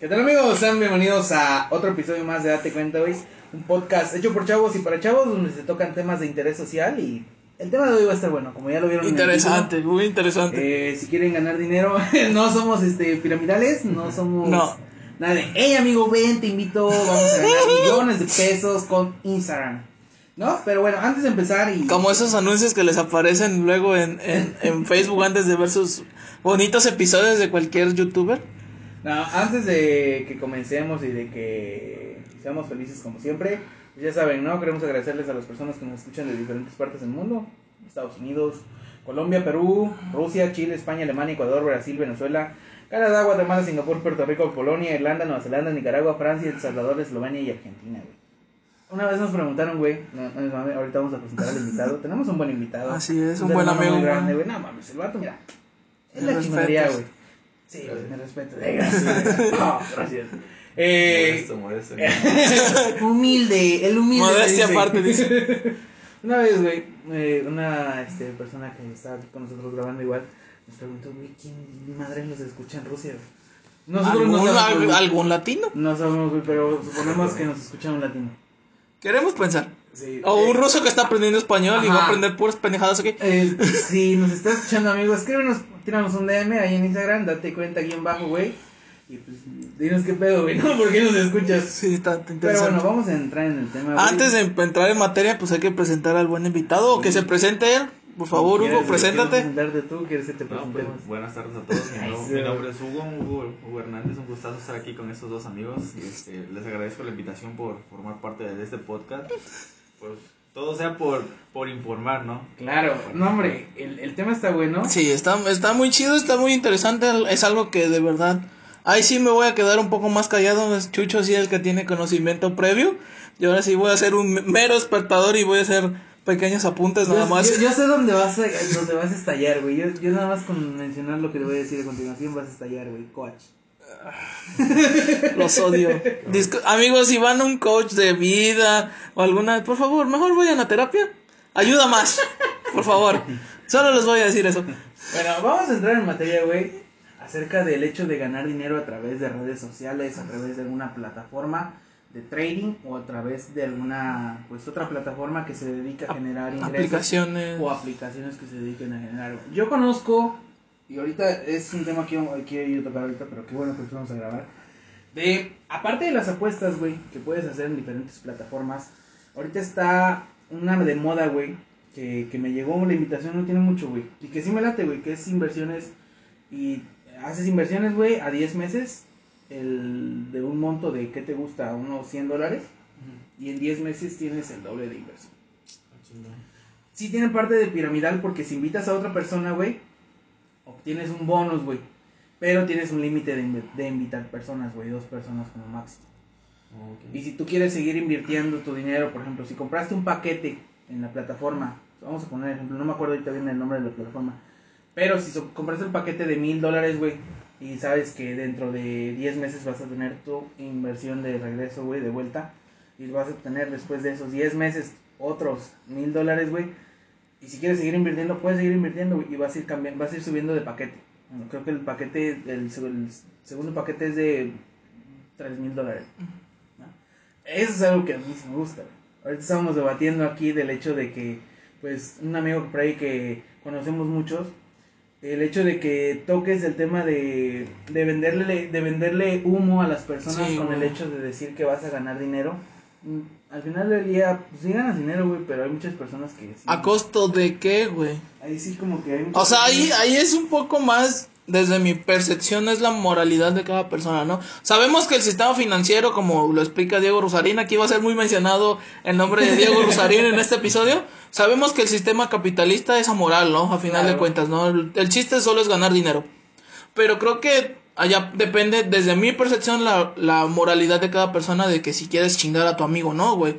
¿Qué tal amigos? Sean bienvenidos a otro episodio más de Date Cuenta, güey. Un podcast hecho por chavos y para chavos donde se tocan temas de interés social y el tema de hoy va a estar bueno, como ya lo vieron. en el Interesante, muy interesante. Eh, si quieren ganar dinero, no somos este piramidales, no somos No. nada de, hey amigo, ven, te invito, vamos a ganar millones de pesos con Instagram. ¿No? Pero bueno, antes de empezar y... Como esos anuncios que les aparecen luego en, en, en Facebook antes de ver sus bonitos episodios de cualquier youtuber. No, antes de que comencemos y de que seamos felices como siempre, ya saben, ¿no? Queremos agradecerles a las personas que nos escuchan de diferentes partes del mundo, Estados Unidos, Colombia, Perú, Rusia, Chile, España, Alemania, Ecuador, Brasil, Venezuela, Canadá, Guatemala, Singapur, Puerto Rico, Polonia, Irlanda, Nueva Zelanda, Nicaragua, Francia, El Salvador, Eslovenia y Argentina, güey. Una vez nos preguntaron, güey, no, no, ahorita vamos a presentar al invitado, tenemos un buen invitado. Así es, un buen amigo, muy grande, güey. No mames, el vato, mira, es la chingonería, güey. Sí, me respeto. Gracias. No, gracias. Eh, Modesto, modesto. humilde, el humilde. Modestia dice. aparte, dice. Una vez, güey, eh, una este, persona que estaba aquí con nosotros grabando igual, nos preguntó, güey, ¿quién madre nos escucha en Rusia? no ¿Algún, sabemos, algún latino? No sabemos, güey, pero suponemos que nos escucha un latino. Queremos pensar. Sí. O un Eh, ruso que está aprendiendo español y va a Ajá. aprender puras pendejadas aquí. Eh, si nos está escuchando, amigos, escríbenos, tíranos un DM ahí en Instagram, date cuenta guion bajo, güey. Y pues, dinos qué pedo, güey, ¿no? ¿Por qué nos escuchas? Sí, está está Pero interesante. bueno, vamos a entrar en el tema. güey. Antes de entrar en materia, pues hay que presentar al buen invitado. O que se presente él. Por favor, ¿Quieres- Hugo, preséntate. ¿Quieres presentarte tú? ¿Quieres que te No, pues, buenas tardes a todos. Mi, sí. mi nombre es Hugo, Hugo, Hugo Hernández. Un gustazo estar aquí con estos dos amigos. Este, les agradezco la invitación por formar parte de este podcast. Todo sea por, por informar, ¿no? Claro, no, hombre, el, el tema está bueno. Sí, está, está muy chido, está muy interesante. Es algo que de verdad. Ahí sí me voy a quedar un poco más callado. Es Chucho, sí, el que tiene conocimiento previo. Y ahora sí voy a ser un mero espectador y voy a hacer pequeños apuntes nada Yo, más. yo- yo sé dónde vas a, dónde vas a estallar, güey. Yo, yo nada más con mencionar lo que le voy a decir a continuación vas a estallar, güey. Coach. Los odio. Amigos, si van a un coach de vida o alguna, por favor, mejor vayan a terapia. Ayuda más, por favor. Solo les voy a decir eso. Bueno, vamos a entrar en materia, güey, acerca del hecho de ganar dinero a través de redes sociales, a través de alguna plataforma de trading o a través de alguna, pues otra plataforma que se dedica a generar ingresos. Aplicaciones. o aplicaciones que se dediquen a generar. Yo conozco, y ahorita es un tema que quiero yo tocar ahorita, pero qué bueno que vamos a grabar. De, aparte de las apuestas, güey, que puedes hacer en diferentes plataformas, ahorita está una de moda, güey, que, que me llegó la invitación no tiene mucho, güey, y que sí me late, güey, que es inversiones, y haces inversiones, güey, a 10 meses, el, de un monto de, ¿qué te gusta? Unos 100 dólares, y en 10 meses tienes el doble de inversión. Sí tiene parte de piramidal porque si invitas a otra persona, güey, obtienes un bonus, güey. Pero tienes un límite de, de invitar personas, güey, dos personas como máximo. Y si tú quieres seguir invirtiendo tu dinero, por ejemplo, si compraste un paquete en la plataforma, vamos a poner ejemplo, no me acuerdo ahorita bien el nombre de la plataforma, pero si so- compraste un paquete de mil dólares, güey, y sabes que dentro de 10 meses vas a tener tu inversión de regreso, güey, de vuelta, y vas a tener después de esos 10 meses otros mil dólares, güey, y si quieres seguir invirtiendo, puedes seguir invirtiendo, güey, y vas a ir cambiando, vas a ir subiendo de paquete. Bueno, creo que el paquete, el, seg- el segundo paquete es de 3 mil dólares. Eso es algo que a mí me gusta. Ahorita estábamos debatiendo aquí del hecho de que, pues, un amigo por ahí que conocemos muchos, el hecho de que toques el tema de, de venderle de venderle humo a las personas Sí, con el hecho de decir que vas a ganar dinero. mm, Al final del día, pues sí ganas dinero, güey, pero hay muchas personas que sí. ¿A costo de qué, güey? Ahí sí como que hay muchas O sea, ahí, ahí es un poco más, desde mi percepción, es la moralidad de cada persona, ¿no? Sabemos que el sistema financiero, como lo explica Diego Rosarín, aquí va a ser muy mencionado el nombre de Diego Rosarín en este episodio. Sabemos que el sistema capitalista es amoral, ¿no? A final de cuentas, ¿no? El, el chiste solo es ganar dinero. Pero creo que allá depende, desde mi percepción, la, la moralidad de cada persona de que si quieres chingar a tu amigo, ¿no, güey?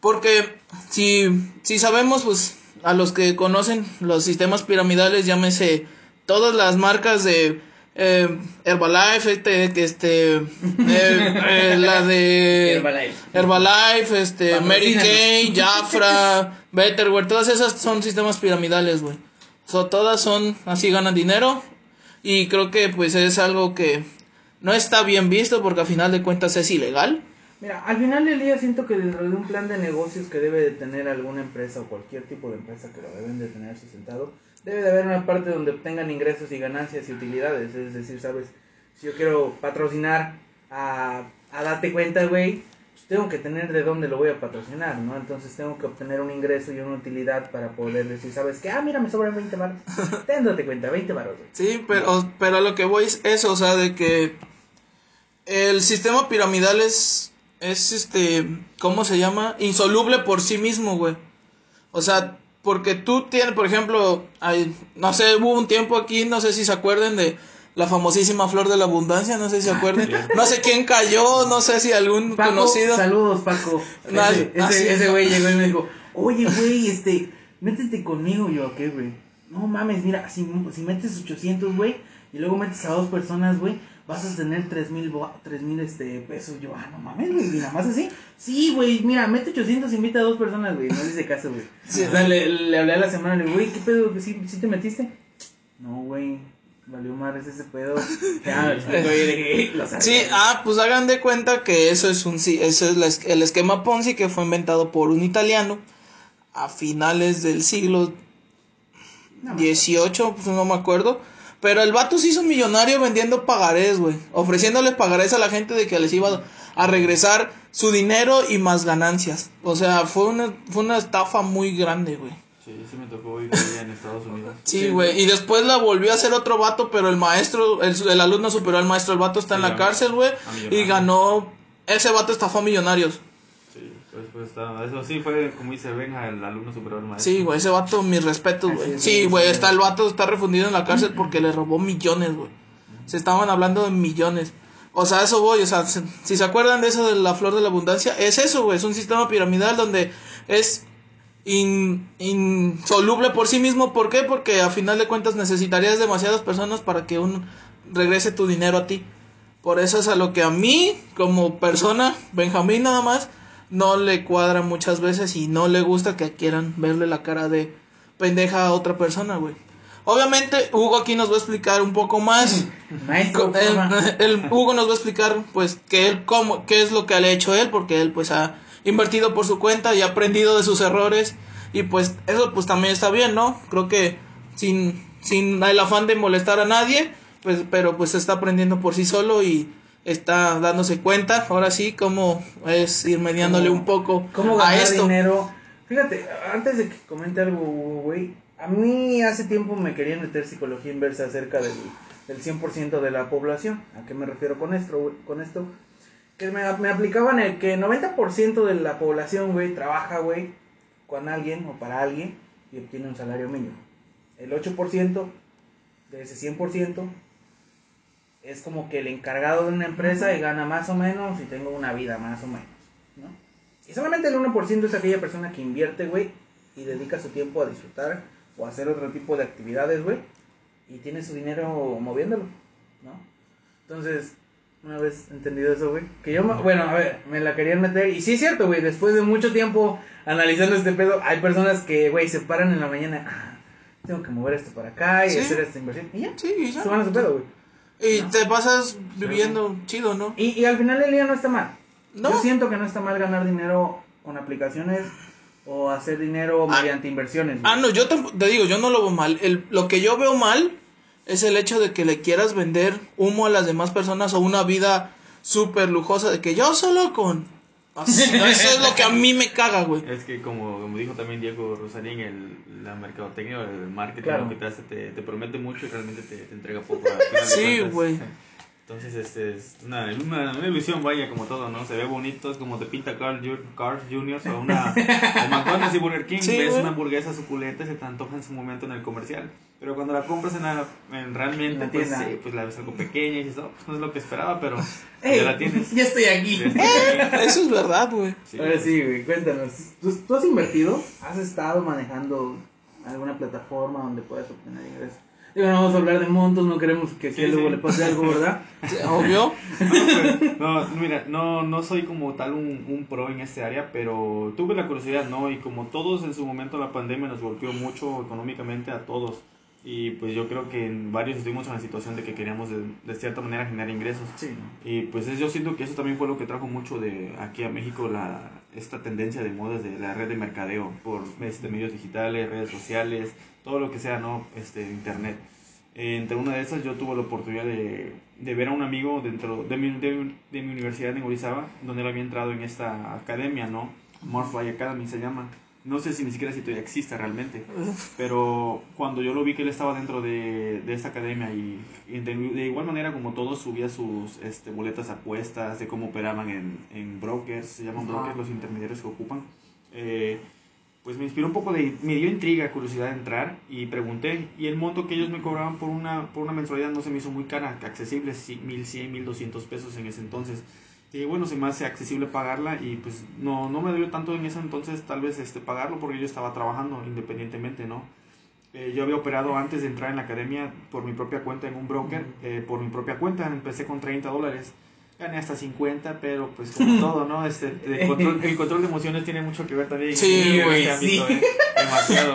Porque si, si sabemos, pues, a los que conocen los sistemas piramidales, llámese todas las marcas de eh, Herbalife, este, que este, eh, eh, la de Herbalife. Herbalife, este, Mary. Kay, Jafra, Betterware, todas esas son sistemas piramidales, güey. So, todas son, así ganan dinero. Y creo que pues es algo que no está bien visto porque a final de cuentas es ilegal. Mira, al final del día siento que dentro de un plan de negocios que debe de tener alguna empresa o cualquier tipo de empresa que lo deben de tener sustentado, debe de haber una parte donde obtengan ingresos y ganancias y utilidades. Es decir, sabes, si yo quiero patrocinar a, a date cuenta, güey, pues tengo que tener de dónde lo voy a patrocinar, ¿no? Entonces tengo que obtener un ingreso y una utilidad para poder decir, sabes que, ah, mira, me sobran 20 baros. Ten, date cuenta, 20 baros, güey. Sí, pero, pero a lo que voy es eso, o sea, de que el sistema piramidal es, es este, ¿cómo se llama? Insoluble por sí mismo, güey. O sea, porque tú tienes, por ejemplo, hay, no sé, hubo un tiempo aquí, no sé si se acuerden de la famosísima flor de la abundancia, no sé si se acuerden. No sé quién cayó, no sé si algún Paco, conocido. saludos, Paco. No, ese, ah, sí. ese, ese güey llegó y me dijo, oye, güey, este, métete conmigo. Yo, ¿qué, güey? No mames, mira, si, si metes 800, güey, y luego metes a dos personas, güey, vas a tener 3 mil, tres mil este, pesos. Yo, ah, no mames, güey, y nada más así. Sí, güey, mira, mete 800, invita a dos personas, güey, no le hice caso, güey. Sí. O sea, le, le hablé a la semana, le digo, güey, ¿qué pedo? ¿Sí, ¿Sí te metiste? No, güey, valió madres ese pedo. Ya. Sí, ah, pues hagan de cuenta que eso es un sí, eso es la el esquema Ponzi que fue inventado por un italiano a finales del siglo 18, pues no me acuerdo. Pero el vato se hizo millonario vendiendo pagarés, güey. Ofreciéndoles pagarés a la gente de que les iba a regresar su dinero y más ganancias. O sea, fue una, fue una estafa muy grande, güey. Sí, sí me tocó allá en Estados Unidos. Sí, güey. Y después la volvió a hacer otro vato, pero el maestro, el, el alumno superó al maestro. El vato está en la cárcel, güey. a millonario. Y ganó. Ese vato estafó a millonarios. Sí, pues, pues está, eso sí fue como dice Benja, el alumno superior al maestro. Sí, güey, ese vato, mis respetos, güey. Sí, güey, está el vato, está refundido en la cárcel porque le robó millones, güey. Se estaban hablando de millones. O sea, eso voy, o sea, se- si se acuerdan de eso de la flor de la abundancia, es eso, güey, es un sistema piramidal donde es in- insoluble por sí mismo. ¿Por qué? Porque a final de cuentas necesitarías demasiadas personas para que un regrese tu dinero a ti. Por eso es a lo que a mí, como persona, Benjamín nada más, no le cuadra muchas veces y no le gusta que quieran verle la cara de pendeja a otra persona, güey. Obviamente, Hugo aquí nos va a explicar un poco más. Maestro, el, el Hugo nos va a explicar, pues, que él, cómo, qué es lo que le ha hecho él, porque él, pues, ha invertido por su cuenta y ha aprendido de sus errores. Y, pues, eso, pues, también está bien, ¿no? Creo que sin, sin el afán de molestar a nadie, pues, pero, pues, está aprendiendo por sí solo y está dándose cuenta, ahora sí, cómo es ir mediándole un poco ¿Cómo a ganar esto. dinero? Fíjate, antes de que comente algo, güey, a mí hace tiempo me querían meter psicología inversa acerca del, del 100% de la población. ¿A qué me refiero con esto? güey? Con esto? Que me, me aplicaban el que 90% de la población, güey, trabaja, güey, con alguien o para alguien y obtiene un salario mínimo. El 8% de ese 100% es como que el encargado de una empresa y gana más o menos y tengo una vida más o menos, ¿no? Y solamente el 1% es aquella persona que invierte, güey, y dedica su tiempo a disfrutar o a hacer otro tipo de actividades, güey, y tiene su dinero moviéndolo, ¿no? Entonces, una vez entendido eso, güey, que yo, me- bueno, a ver, me la querían meter, y sí es cierto, güey, después de mucho tiempo analizando este pedo, hay personas que, güey, se paran en la mañana, ah, tengo que mover esto para acá y Sí. hacer esta inversión, y ya, Sí, y ya. se van a su pedo, güey. Y te pasas viviendo chido, ¿no? Y, y al final del día no está mal. No. Yo siento que no está mal ganar dinero con aplicaciones o hacer dinero Ah. mediante inversiones. güey. Ah, no, yo tamp- te digo, yo no lo veo mal. El, lo que yo veo mal es el hecho de que le quieras vender humo a las demás personas o una vida súper lujosa de que yo solo con... Así, Eso es lo que a mí me caga, güey. Es que como, como dijo también Diego Rosarín, el, la mercadotecnia, el marketing Claro. lo que te hace, te, te promete mucho y realmente te, te entrega poco. al final de Sí, güey. Entonces, este es una, una, una ilusión, vaya, como todo, ¿no? Se ve bonito, es como te pinta Carl, Carl Jr. o una o McDonald's y Burger King, Sí, ves una hamburguesa suculenta y se te antoja en su momento en el comercial. Pero cuando la compras en, la- en realmente, En la pues sí, pues la ves algo pequeña y dices, oh, pues no es lo que esperaba, pero Ey, ya la tienes. ya estoy aquí. Ya aquí. Eso es verdad, güey. Sí. Ahora sí, güey, cuéntanos. ¿Tú, tú has invertido? ¿Has estado manejando alguna plataforma donde puedas obtener ingresos? Digo, no vamos a hablar de montos, no queremos que Sí, luego sí. le pase algo, ¿verdad? Obvio. No, pues, no, mira, no, no soy como tal un, un pro en este área, pero tuve la curiosidad, ¿no? Y como todos en su momento la pandemia nos golpeó mucho económicamente a todos. Y pues yo creo que en varios estuvimos en la situación de que queríamos de, de cierta manera generar ingresos. Sí. Y pues es- yo siento que eso también fue lo que trajo mucho de aquí a México la, esta tendencia de modas de la red de mercadeo por este, medios digitales, redes sociales, todo lo que sea, ¿no? Este, internet. Eh, entre una de esas yo tuve la oportunidad de, de ver a un amigo dentro de mi, de, de mi universidad en Orizaba, donde él había entrado en esta academia, ¿no? Morfly Academy se llama. No sé si ni siquiera si todavía existe realmente. Pero cuando yo lo vi que él estaba dentro de, de esta academia y, y de, de igual manera como todos subía sus este, boletas apuestas de cómo operaban en, en brokers, se llaman brokers los intermediarios que ocupan, eh, pues me inspiró un poco de, me dio intriga, curiosidad de entrar y pregunté y el monto que ellos me cobraban por una, por una mensualidad no se me hizo muy cara, accesible, sí, 1100, 1200 pesos en ese entonces. Y bueno, se me hace accesible pagarla y pues no, no me dolió tanto en ese entonces tal vez este, pagarlo porque yo estaba trabajando independientemente, ¿no? Eh, yo había operado antes de entrar en la academia por mi propia cuenta en un broker, eh, por mi propia cuenta, empecé con 30 dólares, gané hasta 50, pero pues como todo, ¿no? Este, el, control, el control de emociones tiene mucho que ver también Sí, en güey, este ámbito, sí. ¿eh? demasiado.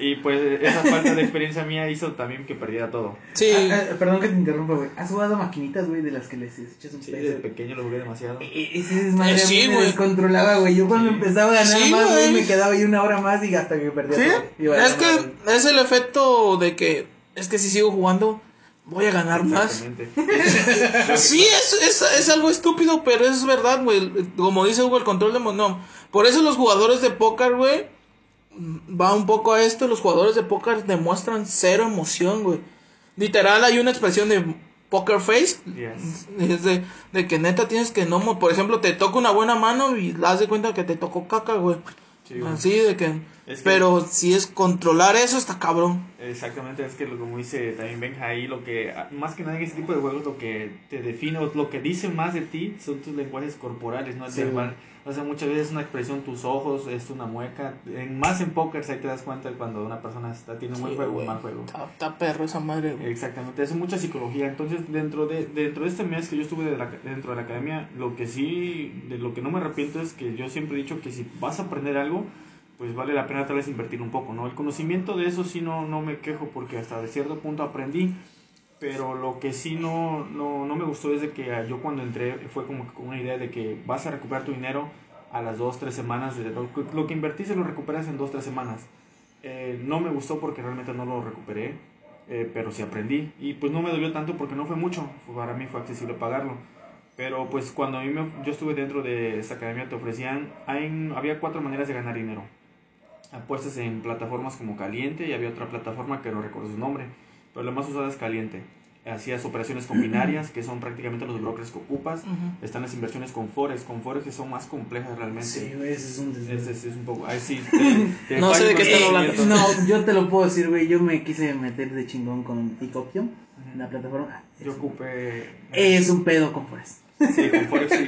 Y pues esa falta de experiencia mía hizo también que perdiera todo. Sí, Ah, ah, perdón que te interrumpa, güey. ¿Has jugado maquinitas, güey, de las que les echas un Sí, peso? desde pequeño lo jugué demasiado. E- Ese desmadre Eh, sí, me güey. descontrolaba, güey. Yo cuando Sí. empezaba a ganar Sí, más, güey, me quedaba ahí una hora más y hasta que perdía Sí, todo. Es que es el efecto de que es que si sigo jugando voy a ganar más. Sí, es, es, es algo estúpido, pero es verdad, güey. Como dice Hugo, el control de... mo- No, por eso los jugadores de póker, güey, va un poco a esto. Los jugadores de póker demuestran cero emoción, güey. Literal, hay una expresión de poker face. Yes. Es de, de que neta tienes que no... Por ejemplo, te toca una buena mano y das de cuenta que te tocó caca, güey. Sí, güey. Así de que... Es que- Pero si es controlar eso, está cabrón. Exactamente, es que lo, como dice también Benja ahí, lo que, más que nada en ese tipo de juegos, lo que te define, o lo que dice más de ti son tus lenguajes corporales, no Sí, verbal. O sea, muchas veces es una expresión, tus ojos, es una mueca. En, más en póker, ahí te das cuenta cuando una persona está, tiene un buen juego o un mal juego. Está, está perro esa madre, güey. Exactamente, es mucha psicología. Entonces, dentro de, dentro de este mes que yo estuve de la- dentro de la academia, lo que sí, de lo que no me arrepiento es que yo siempre he dicho que si vas a aprender algo, pues vale la pena tal vez invertir un poco, ¿no? El conocimiento de eso sí no, no me quejo porque hasta de cierto punto aprendí, pero lo que sí no, no, no me gustó es de que ah, yo cuando entré fue como con una idea de que vas a recuperar tu dinero a las dos, tres semanas, de lo, lo que invertiste lo recuperas en dos, tres semanas. Eh, no me gustó porque realmente no lo recuperé, eh, pero sí aprendí. Y pues no me dolió tanto porque no fue mucho, para mí fue accesible pagarlo. Pero pues cuando a mí me- yo estuve dentro de esta academia te ofrecían, hay- había cuatro maneras de ganar dinero. Apuestas en plataformas como Caliente y había otra plataforma que no recuerdo su nombre, pero la más usada es Caliente. Hacías operaciones combinarias, que son prácticamente los brokers que ocupas. Están las inversiones con Forex, con Forex que son más complejas realmente. Sí, güey, ese es un desmadre. Ese sí es un poco. Ahí sí. te- te No sé de qué con están hablando. No, yo te lo puedo decir, güey. Yo me quise meter de chingón con Ujú. en la plataforma. Yo ocupé. Es un pedo con Forest. Sí, con Forex sí.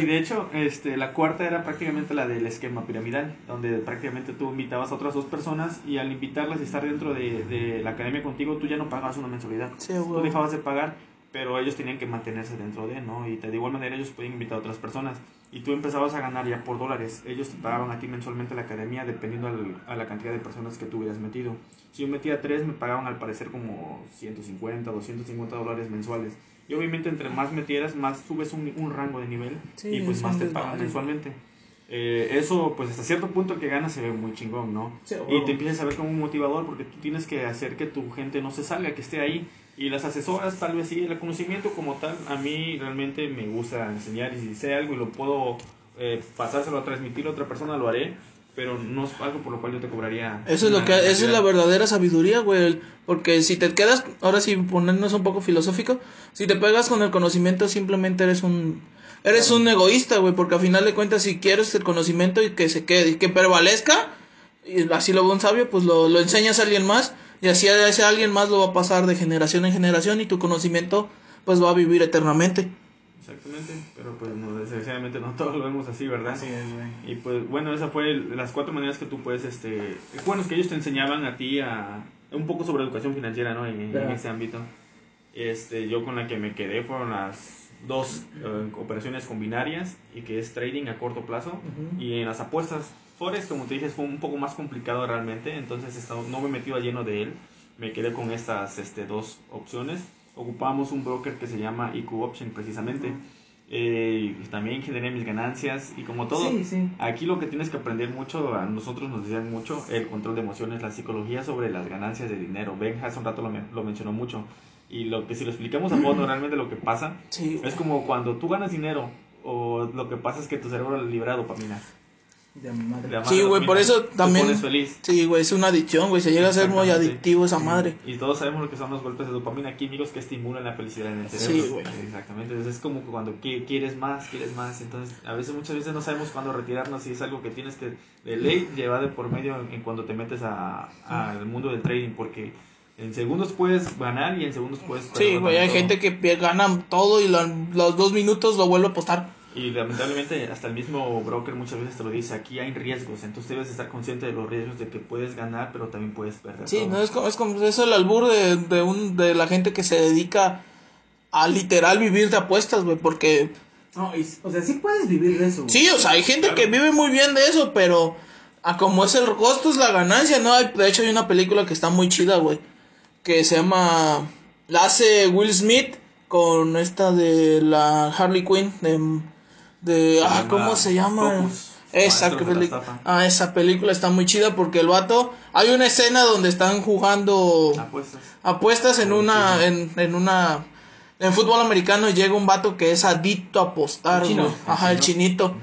Y de hecho, este, la cuarta era prácticamente la del esquema piramidal, donde prácticamente tú invitabas a otras dos personas y al invitarlas y estar dentro de, de la academia contigo, tú ya no pagabas una mensualidad. Sí, Tú dejabas de pagar, pero ellos tenían que mantenerse dentro de, ¿no? Y de igual manera ellos podían invitar a otras personas. Y tú empezabas a ganar ya por dólares. Ellos te pagaban a ti mensualmente la academia dependiendo al- a la cantidad de personas que tú hubieras metido. Si yo metía tres, me pagaban al parecer como 150, 250 dólares mensuales. Y obviamente entre más metieras, más subes un, un rango de nivel Sí, y pues es más te pagan mensualmente. Eh, eso, pues hasta cierto punto el que ganas se ve muy chingón, ¿no? Sí, y te empiezas a ver como un motivador porque tú tienes que hacer que tu gente no se salga, que esté ahí. Y las asesoras, tal vez sí, el conocimiento como tal, a mí realmente me gusta enseñar y si sé algo y lo puedo eh, pasárselo a transmitir a otra persona, lo haré, pero no es algo por lo cual yo te cobraría. Eso es lo que, esa es la verdadera sabiduría, güey. Porque si te quedas, ahora sí ponernos un poco filosófico, si te pegas con el conocimiento simplemente eres un, eres un egoísta, güey. Porque al final de cuentas si quieres el conocimiento y que se quede, y que prevalezca, y así lo ve un sabio, pues lo, lo enseñas a alguien más y así a ese alguien más lo va a pasar de generación en generación y tu conocimiento pues va a vivir eternamente. Exactamente, pero pues no, desgraciadamente no todos lo vemos así, ¿verdad? Así es, güey. Y pues bueno, esa fue el- las cuatro maneras que tú puedes, este, bueno, es que ellos te enseñaban a ti a un poco sobre educación financiera, ¿no? En, ese ámbito. Este, yo con la que me quedé fueron las dos eh, operaciones combinarias y que es trading a corto plazo y en las apuestas Forex, como te dije, fue un poco más complicado realmente, entonces no me he metido a lleno de él, me quedé con estas este, dos opciones. Ocupamos un broker que se llama IQ Option precisamente. Eh, y también generé mis ganancias y como todo, Sí, sí. aquí lo que tienes que aprender mucho, a nosotros nos decían mucho, el control de emociones, la psicología sobre las ganancias de dinero. Ben hace un rato lo, men- lo mencionó mucho. Y lo que si lo explicamos a fondo realmente lo que pasa, Sí, es como cuando tú ganas dinero o lo que pasa es que tu cerebro libera dopamina. De madre. La Sí, madre güey, por eso también- feliz. Sí, güey, es una adicción, güey. Se llega a ser muy adictivo esa madre. Y todos sabemos lo que son los golpes de dopamina químicos que estimulan la felicidad en el cerebro. Sí, güey. Exactamente. Entonces es como cuando qui- quieres más, quieres más. Entonces, a veces, muchas veces no sabemos cuándo retirarnos y es algo que tienes que, de ley, llevar de por medio en, en cuando te metes a- al mundo del trading. Porque en segundos puedes ganar y en segundos puedes. Sí, güey, hay todo. gente que gana todo y la- los dos minutos lo vuelve a apostar. Y lamentablemente hasta el mismo broker muchas veces te lo dice, aquí hay riesgos, entonces debes estar consciente de los riesgos de que puedes ganar, pero también puedes perder. Sí, todo. no es como, es como es el albur de, de, un, de la gente que se dedica a literal vivir de apuestas, güey, porque No, y- o sea, sí puedes vivir de eso. sí, o sea, hay gente Claro. que vive muy bien de eso, pero a como es el costo es la ganancia, ¿no? Hay- De hecho hay una película que está muy chida, güey, que se llama, la hace Will Smith con esta de la Harley Quinn, de, de Se ah, ¿cómo se llama? Focus, Esa película. Ah, esa película está muy chida porque el vato. Hay una escena donde están jugando Apuestas. apuestas en una. En, en una. En fútbol americano y llega un vato que es adicto a apostar, El chino. Ajá, el chinito.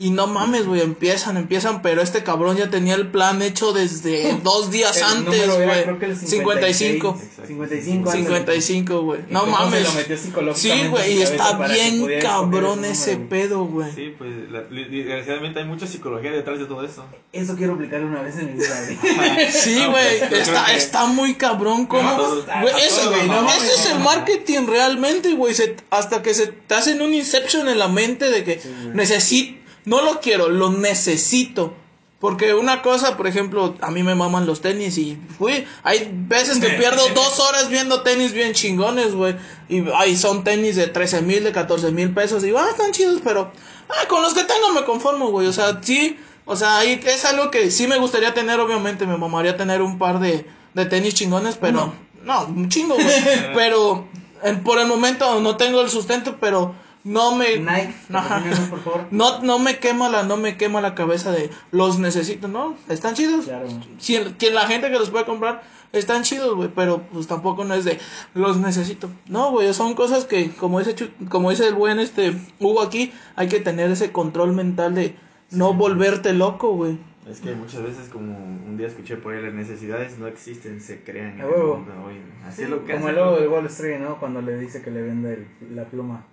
Y no mames, güey, empiezan, empiezan, pero este cabrón ya tenía el plan hecho desde dos días El antes, güey. creo que el 55. 56, 55. ándale. 55, güey. No se mames. lo metió psicológicamente Sí, güey, y está bien cabrón ese número. pedo, güey. Sí, pues desgraciadamente hay mucha psicología detrás de todo eso. Eso quiero aplicar una vez en mi vida, güey. Sí, No, güey, pues, está, que- está muy cabrón como... A eso, güey, no, eso es el ¿no? marketing realmente, güey. se- hasta que se te hacen un inception en la mente de que necesito, no lo quiero, lo necesito. Porque una cosa, por ejemplo, a mí me maman los tenis y fui, hay veces que pierdo dos horas viendo tenis bien chingones, güey. Y ahí son tenis de 13 mil, de 14 mil pesos. Y ah, están chidos, pero ah, con los que tengo me conformo, güey. O sea, sí, o sea, ahí es algo que sí me gustaría tener, obviamente. Me mamaría tener un par de, de tenis chingones, pero no, un chingo, güey. pero en- por el momento no tengo el sustento, pero no me. Nike, patrocínanos, por favor. No, no me quema la, no me quema la cabeza de los necesito, ¿no? Están chidos. Claro. Si el- quien la gente que los puede comprar están chidos, güey, pero pues tampoco no es de los necesito. No, güey, son cosas que como dice Chu- como dice el buen este Hugo aquí, hay que tener ese control mental de no volverte loco, güey. Es que muchas veces, como un día escuché por ahí, las necesidades no existen, se crean. En el mundo hoy. Así es lo que Como hace, el logo ¿no? del Wall Street, ¿no? Cuando le dice que le vende el- la pluma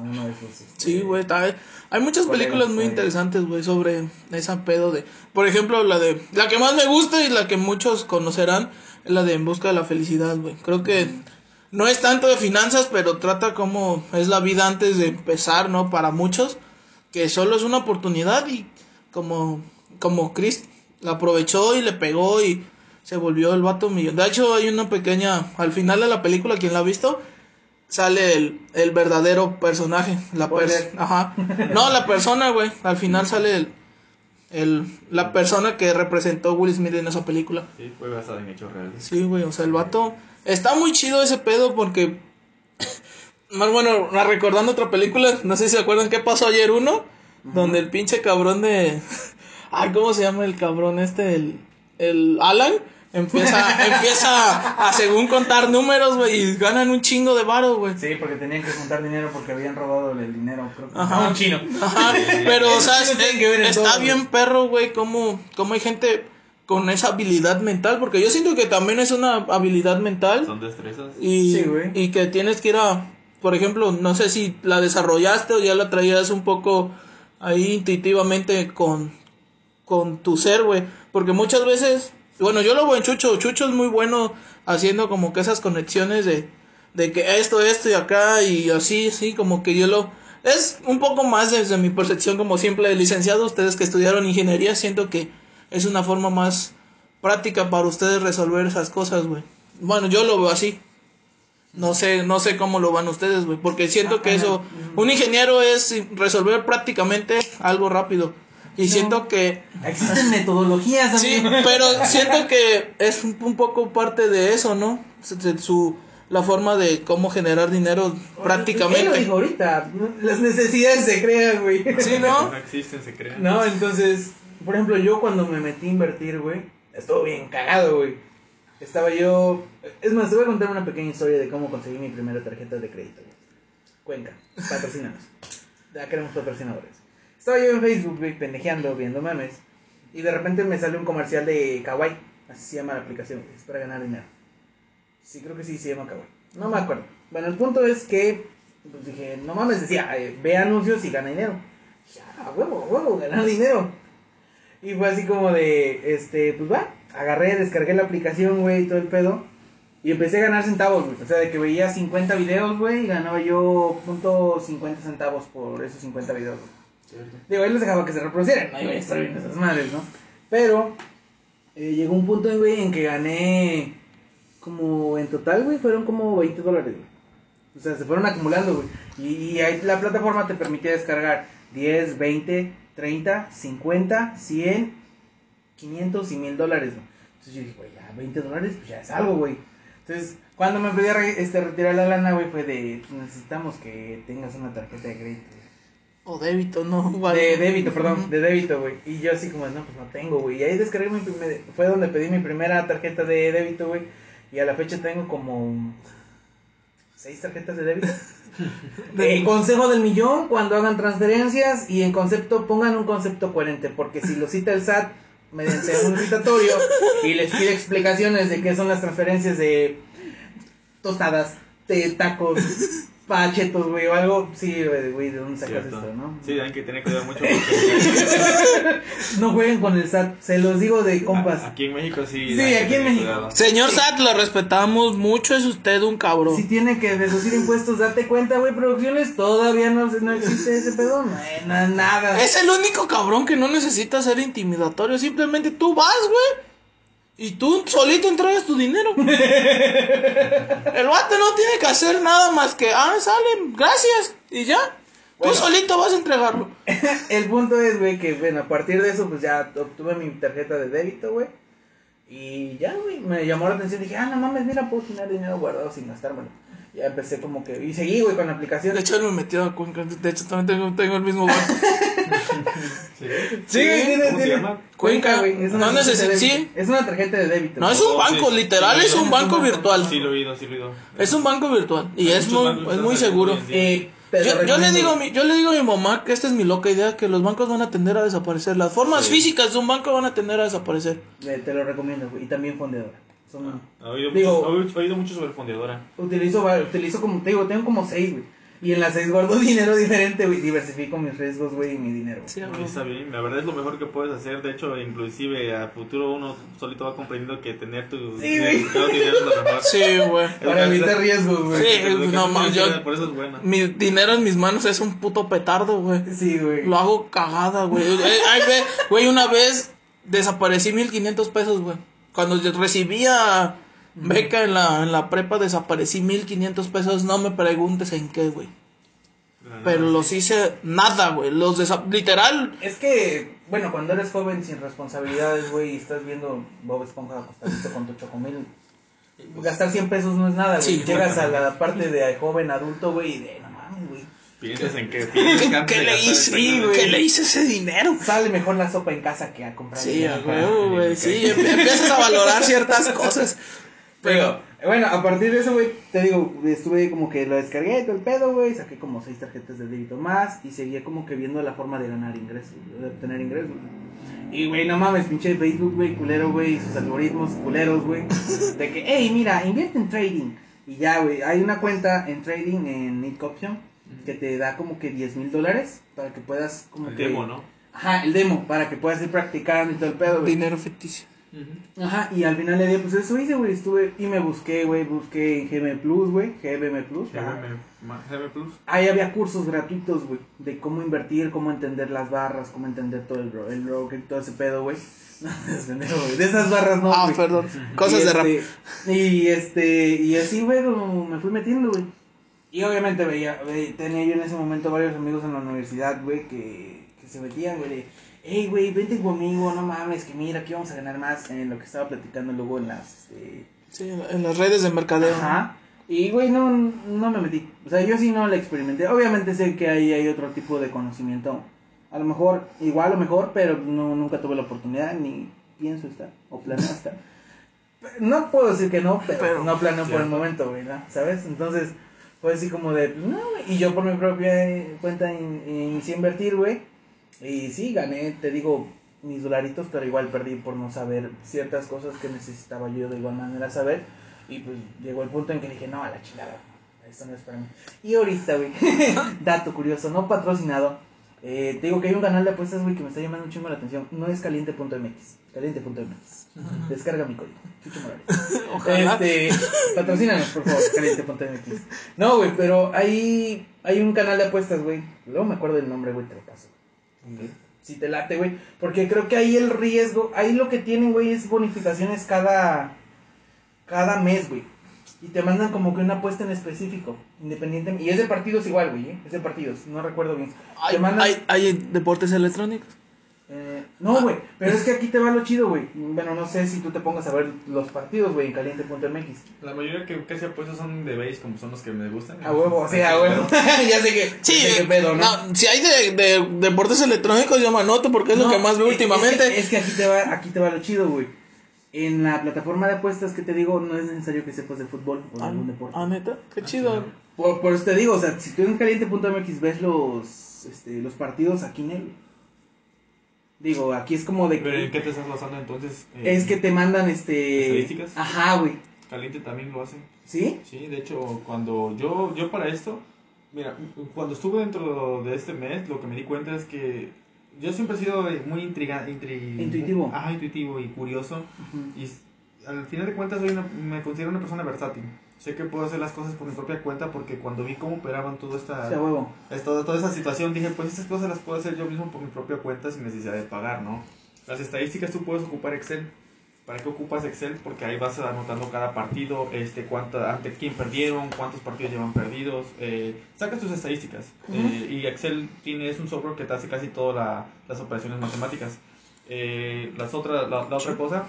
uno de este, Sí, güey, está- hay muchas películas muy ahí. interesantes, güey, sobre esa pedo de, por ejemplo, la de, la que más me gusta y la que muchos conocerán, es la de En busca de la felicidad, güey. Creo que no es tanto de finanzas, pero trata como es la vida antes de empezar, ¿no? Para muchos, que solo es una oportunidad y como, como Chris la aprovechó y le pegó y se volvió el vato millón. De hecho, hay una pequeña, al final de la película, quien la ha visto, sale el, el verdadero personaje. La pers-. Ajá. No, la persona, güey. Al final sale el, el, la persona que representó Will Smith en esa película. Sí, fue basado en hechos reales. Sí, güey. O sea, el vato. Está muy chido ese pedo porque. Más bueno, recordando otra película, no sé si se acuerdan qué pasó ayer uno, donde el pinche cabrón de. Ay, ¿cómo se llama el cabrón este? El, el Alan. Empieza, empieza a según contar números, güey, y ganan un chingo de varo, güey. Sí, porque tenían que juntar dinero porque habían robado el dinero, creo que. Ajá. a un chino. Ajá, pero o sea, está todo, bien perro, güey, cómo, cómo hay gente con esa habilidad mental, porque yo siento que también es una habilidad mental Son destrezas. y, Sí, güey. y que tienes que ir a, por ejemplo, no sé si la desarrollaste o ya la traías un poco ahí intuitivamente con, con tu ser, güey, porque muchas veces, bueno, yo lo veo en Chucho, Chucho es muy bueno haciendo como que esas conexiones de, de que esto, esto y acá y así, sí, como que yo lo... Es un poco más desde mi percepción como simple licenciado, ustedes que estudiaron ingeniería, siento que es una forma más práctica para ustedes resolver esas cosas, güey. Bueno, yo lo veo así. No sé, no sé cómo lo van ustedes, güey, porque siento que eso, un ingeniero es resolver prácticamente algo rápido. Y siento que Existen metodologías, Sí, amigo. pero siento que es un, un poco parte de eso, ¿no? Su, su- la forma de cómo generar dinero Él lo prácticamente. dijo ahorita. Las necesidades se crean, güey. Sí, ¿no? No existen, se crean. No, entonces, por ejemplo, yo cuando me metí a invertir, güey, estuvo bien cagado, güey. Estaba yo. Es más, te voy a contar una pequeña historia de cómo conseguí mi primera tarjeta de crédito, güey. Cuenca, patrocínanos. Ya queremos patrocinadores. Estaba yo en Facebook, güey, pendejeando, viendo memes. Y de repente me sale un comercial de Kawaii. Así se llama la aplicación. Es para ganar dinero. Sí, creo que sí se llama Kawaii. No me acuerdo. Bueno, el punto es que. Pues dije, no mames, decía, eh, ve anuncios y gana dinero. Dije, ah, huevo, huevo, ganar dinero. Y fue así como de, este, pues va, agarré, descargué la aplicación, güey, todo el pedo. Y empecé a ganar centavos, güey. O sea, de que veía 50 videos, güey, y ganaba yo punto 50 centavos por esos 50 videos, güey. Digo, ahí les dejaba que se reproducieran, no iba a estar viendo esas madres, ¿no? Pero eh, llegó un punto, güey, en que gané como en total, güey, fueron como 20 dólares, güey. O sea, se fueron acumulando, güey. Y, ahí la plataforma te permitía descargar 10, 20, 30, 50, 100, 500 y 1000 dólares, güey. Entonces yo dije, güey, ya 20 dólares, pues ya es algo, güey. Entonces, cuando me pedí a este, retirar la lana, güey, fue de, pues, necesitamos que tengas una tarjeta de crédito. O débito, no. De débito, perdón, de débito, güey. Y yo así como, no, pues no tengo, güey. Y ahí descargué mi primer, fue donde pedí mi primera tarjeta de débito, güey. Y a la fecha tengo como seis tarjetas de débito. El consejo del millón, cuando hagan transferencias y en concepto, pongan un concepto coherente, porque si lo cita el SAT mediante un citatorio y les pide explicaciones de qué son las transferencias de tostadas, de tacos, pachetos, güey, o algo, sí, güey, ¿de dónde sacas Cierto. esto, no? Sí, hay que tener cuidado mucho porque No jueguen con el SAT, se los digo de compas. aquí en México sí. Sí, aquí en México. cuidado. Señor Sat, lo respetamos mucho, es usted un cabrón. Si tiene que deducir impuestos, date cuenta, güey, producciones, todavía no, no existe ese pedo, no, na- nada. Es el único cabrón que no necesita ser intimidatorio, simplemente tú vas, güey. Y tú solito entregas tu dinero. El vato no tiene que hacer nada más que, ah, sale, gracias, y ya. Bueno. Tú solito vas a entregarlo. El punto es, güey, que, bueno, a partir de eso, pues ya obtuve mi tarjeta de débito, güey. Y ya, güey, me llamó la atención, dije, ah, no mames, mira, puedo tener dinero guardado sin gastármelo. Ya empecé como que, y seguí, güey, con la aplicación. De hecho, él me metió a Cuenca. De hecho, también tengo, tengo el mismo banco. Sí. Sí, tiene, ¿Cómo se llama? Cuenca, güey. Es una No tarjeta de necesi- débito. sí. Es una tarjeta de débito. No, es un banco, sí, literal, sí, es sí, un sí, banco sí, virtual. Sí, lo he oído, sí lo he oído. Es un banco virtual y es muy, bancos es muy seguro. Eh, Yo, yo le digo a mi, yo le digo a mi mamá que esta es mi loca idea, que los bancos van a tender a desaparecer. Las formas Sí. físicas de un banco van a tender a desaparecer. Eh, Te lo recomiendo, güey. Y también fondeadora. Son, He oído, Digo- mucho, he oído mucho sobre fondeadora. Utilizo, utilizo como, te digo, tengo como seis, güey. Y en las seis guardo dinero diferente, güey. Diversifico mis riesgos, güey, y mi dinero. Sí, está bien, la verdad es lo mejor que puedes hacer. De hecho, inclusive a futuro uno solito va comprendiendo que tener tu Sí, tu dinero es lo mejor. Sí, güey. Para evitar riesgos, güey. Sí. No, man, yo- Por eso es bueno. Mi dinero en mis manos es un puto petardo, güey. Sí, güey. Lo hago cagada, güey. Eh, ay, ve, Güey, una vez desaparecí 1500 pesos, güey. Cuando yo recibía beca en la, en la prepa, desaparecí 1500 pesos. No me preguntes en qué, güey. Pero los hice nada, güey. Los desa- literal. Es que, bueno, cuando eres joven sin responsabilidades, güey, y estás viendo Bob Esponja acostadito con tu chocomil, gastar 100 pesos no es nada, güey. Sí, Llegas a la parte de joven adulto, güey, y de, no mames, güey. Piensas en ¿Qué, qué le hice? ¿Qué le hice ese dinero? Sale mejor la sopa en casa que a comprar. Sí, güey. Sí, em- empiezas a valorar ciertas cosas. Pero, bueno, a partir de eso, güey, te digo, estuve como que lo descargué todo el pedo, güey, saqué como seis tarjetas de débito más y seguía como que viendo la forma de ganar ingresos, de obtener ingresos. Y, güey, no mames, pinche Facebook, güey, culero, güey, y sus algoritmos culeros, güey, de que, hey, mira, invierte en trading. Y ya, güey, hay una cuenta en trading en Nick Que te da como que 10 mil dólares para que puedas como El que... demo, ¿no? Ajá, el demo, para que puedas ir practicando y todo el pedo, güey. Dinero ficticio. Ajá, y al final le di, pues eso hice, güey, estuve y me busqué, güey, busqué en GM Plus, güey, GBM Plus. GM Plus. Ahí había cursos gratuitos, güey, de cómo invertir, cómo entender las barras, cómo entender todo el, el broker, todo ese pedo, güey. No, de esas barras no, Ah, perdón. Cosas Y de rap. este, Y este, y así, güey, como me fui metiendo, güey. Y obviamente veía, ve- tenía yo en ese momento varios amigos en la universidad, güey, que, que se metían, güey, de, hey, güey, vente conmigo, no mames, que mira, aquí vamos a ganar más en lo que estaba platicando luego en las... eh, Sí, en las redes de mercadeo. Ajá. Y, güey, no, no me metí. O sea, yo sí no la experimenté. Obviamente sé que ahí hay otro tipo de conocimiento. A lo mejor, igual o mejor, pero no, nunca tuve la oportunidad ni pienso estar o planeo estar. No puedo decir que no, pero, Pero, no planeo por el momento, güey, ¿no? ¿sabes? Entonces, fue así como de, no, güey. Y yo por mi propia eh, cuenta in- inicié a invertir, güey. Y sí, gané, te digo, mis dolaritos, pero igual perdí por no saber ciertas cosas que necesitaba yo de igual manera saber. Y pues llegó el punto en que dije, no, a la chingada, esto no es para mí. Y ahorita, güey, dato curioso, no patrocinado. eh, te digo que hay un canal de apuestas, güey, que me está llamando un la atención. No es caliente.mx, caliente.mx. Descarga mi código, Chucho Morales. Ojalá. Este, patrocínanos, por favor, caliente.mx. No, güey, pero hay, hay un canal de apuestas, güey. Luego me acuerdo del nombre, güey, te lo paso. Si te late, güey. Porque creo que ahí el riesgo, ahí lo que tienen, güey, es bonificaciones cada, cada mes, güey. Y te mandan como que una apuesta en específico, independiente. Y es de partidos igual, güey, ¿eh? Es de partidos, no recuerdo bien. Hay, Te mandan- hay, hay deportes electrónicos. Eh, no, güey, pero es que aquí te va lo chido, güey. Bueno, no sé si tú te pongas a ver los partidos, güey, en caliente.mx. La mayoría que casi apuestos son de base, como son los que me gustan. A huevo, o sea, a huevo. ya sé que. Sí, sé pedo, ¿no? no, si hay de, de deportes electrónicos, yo me anoto porque es lo que más veo es- últimamente. Es que, es que aquí, te va, aquí te va lo chido, güey. En la plataforma de apuestas que te digo, no es necesario que sepas de fútbol o de ah, algún deporte. ah, neta, qué chido. Por, por eso te digo, o sea, si tú en caliente.mx ves los, este, los partidos aquí en el. Digo, aquí es como de Pero ¿en que. qué te estás basando entonces? Eh, Es que te mandan este. ¿Estadísticas? Ajá, güey. Caliente también lo hace. ¿Sí? Sí, de hecho, cuando yo, yo para esto, mira, cuando estuve dentro de este mes, lo que me di cuenta es que yo siempre he sido eh, muy intrigante, Intuitivo. Ajá, intuitivo y curioso. Y al final de cuentas soy una- me considero una persona versátil. Sé que puedo hacer las cosas por mi propia cuenta porque cuando vi cómo operaban toda esta, Sí, huevo. esta- toda esta situación, dije, pues estas cosas las puedo hacer yo mismo por mi propia cuenta sin necesidad de pagar, ¿no? Las estadísticas tú puedes ocupar Excel. ¿Para qué ocupas Excel? Porque ahí vas anotando cada partido, este, cuánta, ante quién perdieron, cuántos partidos llevan perdidos. eh, sacas tus estadísticas. eh, y Excel tiene, es un software que te hace casi todas la- las operaciones matemáticas. Eh, las otras, la, la otra cosa,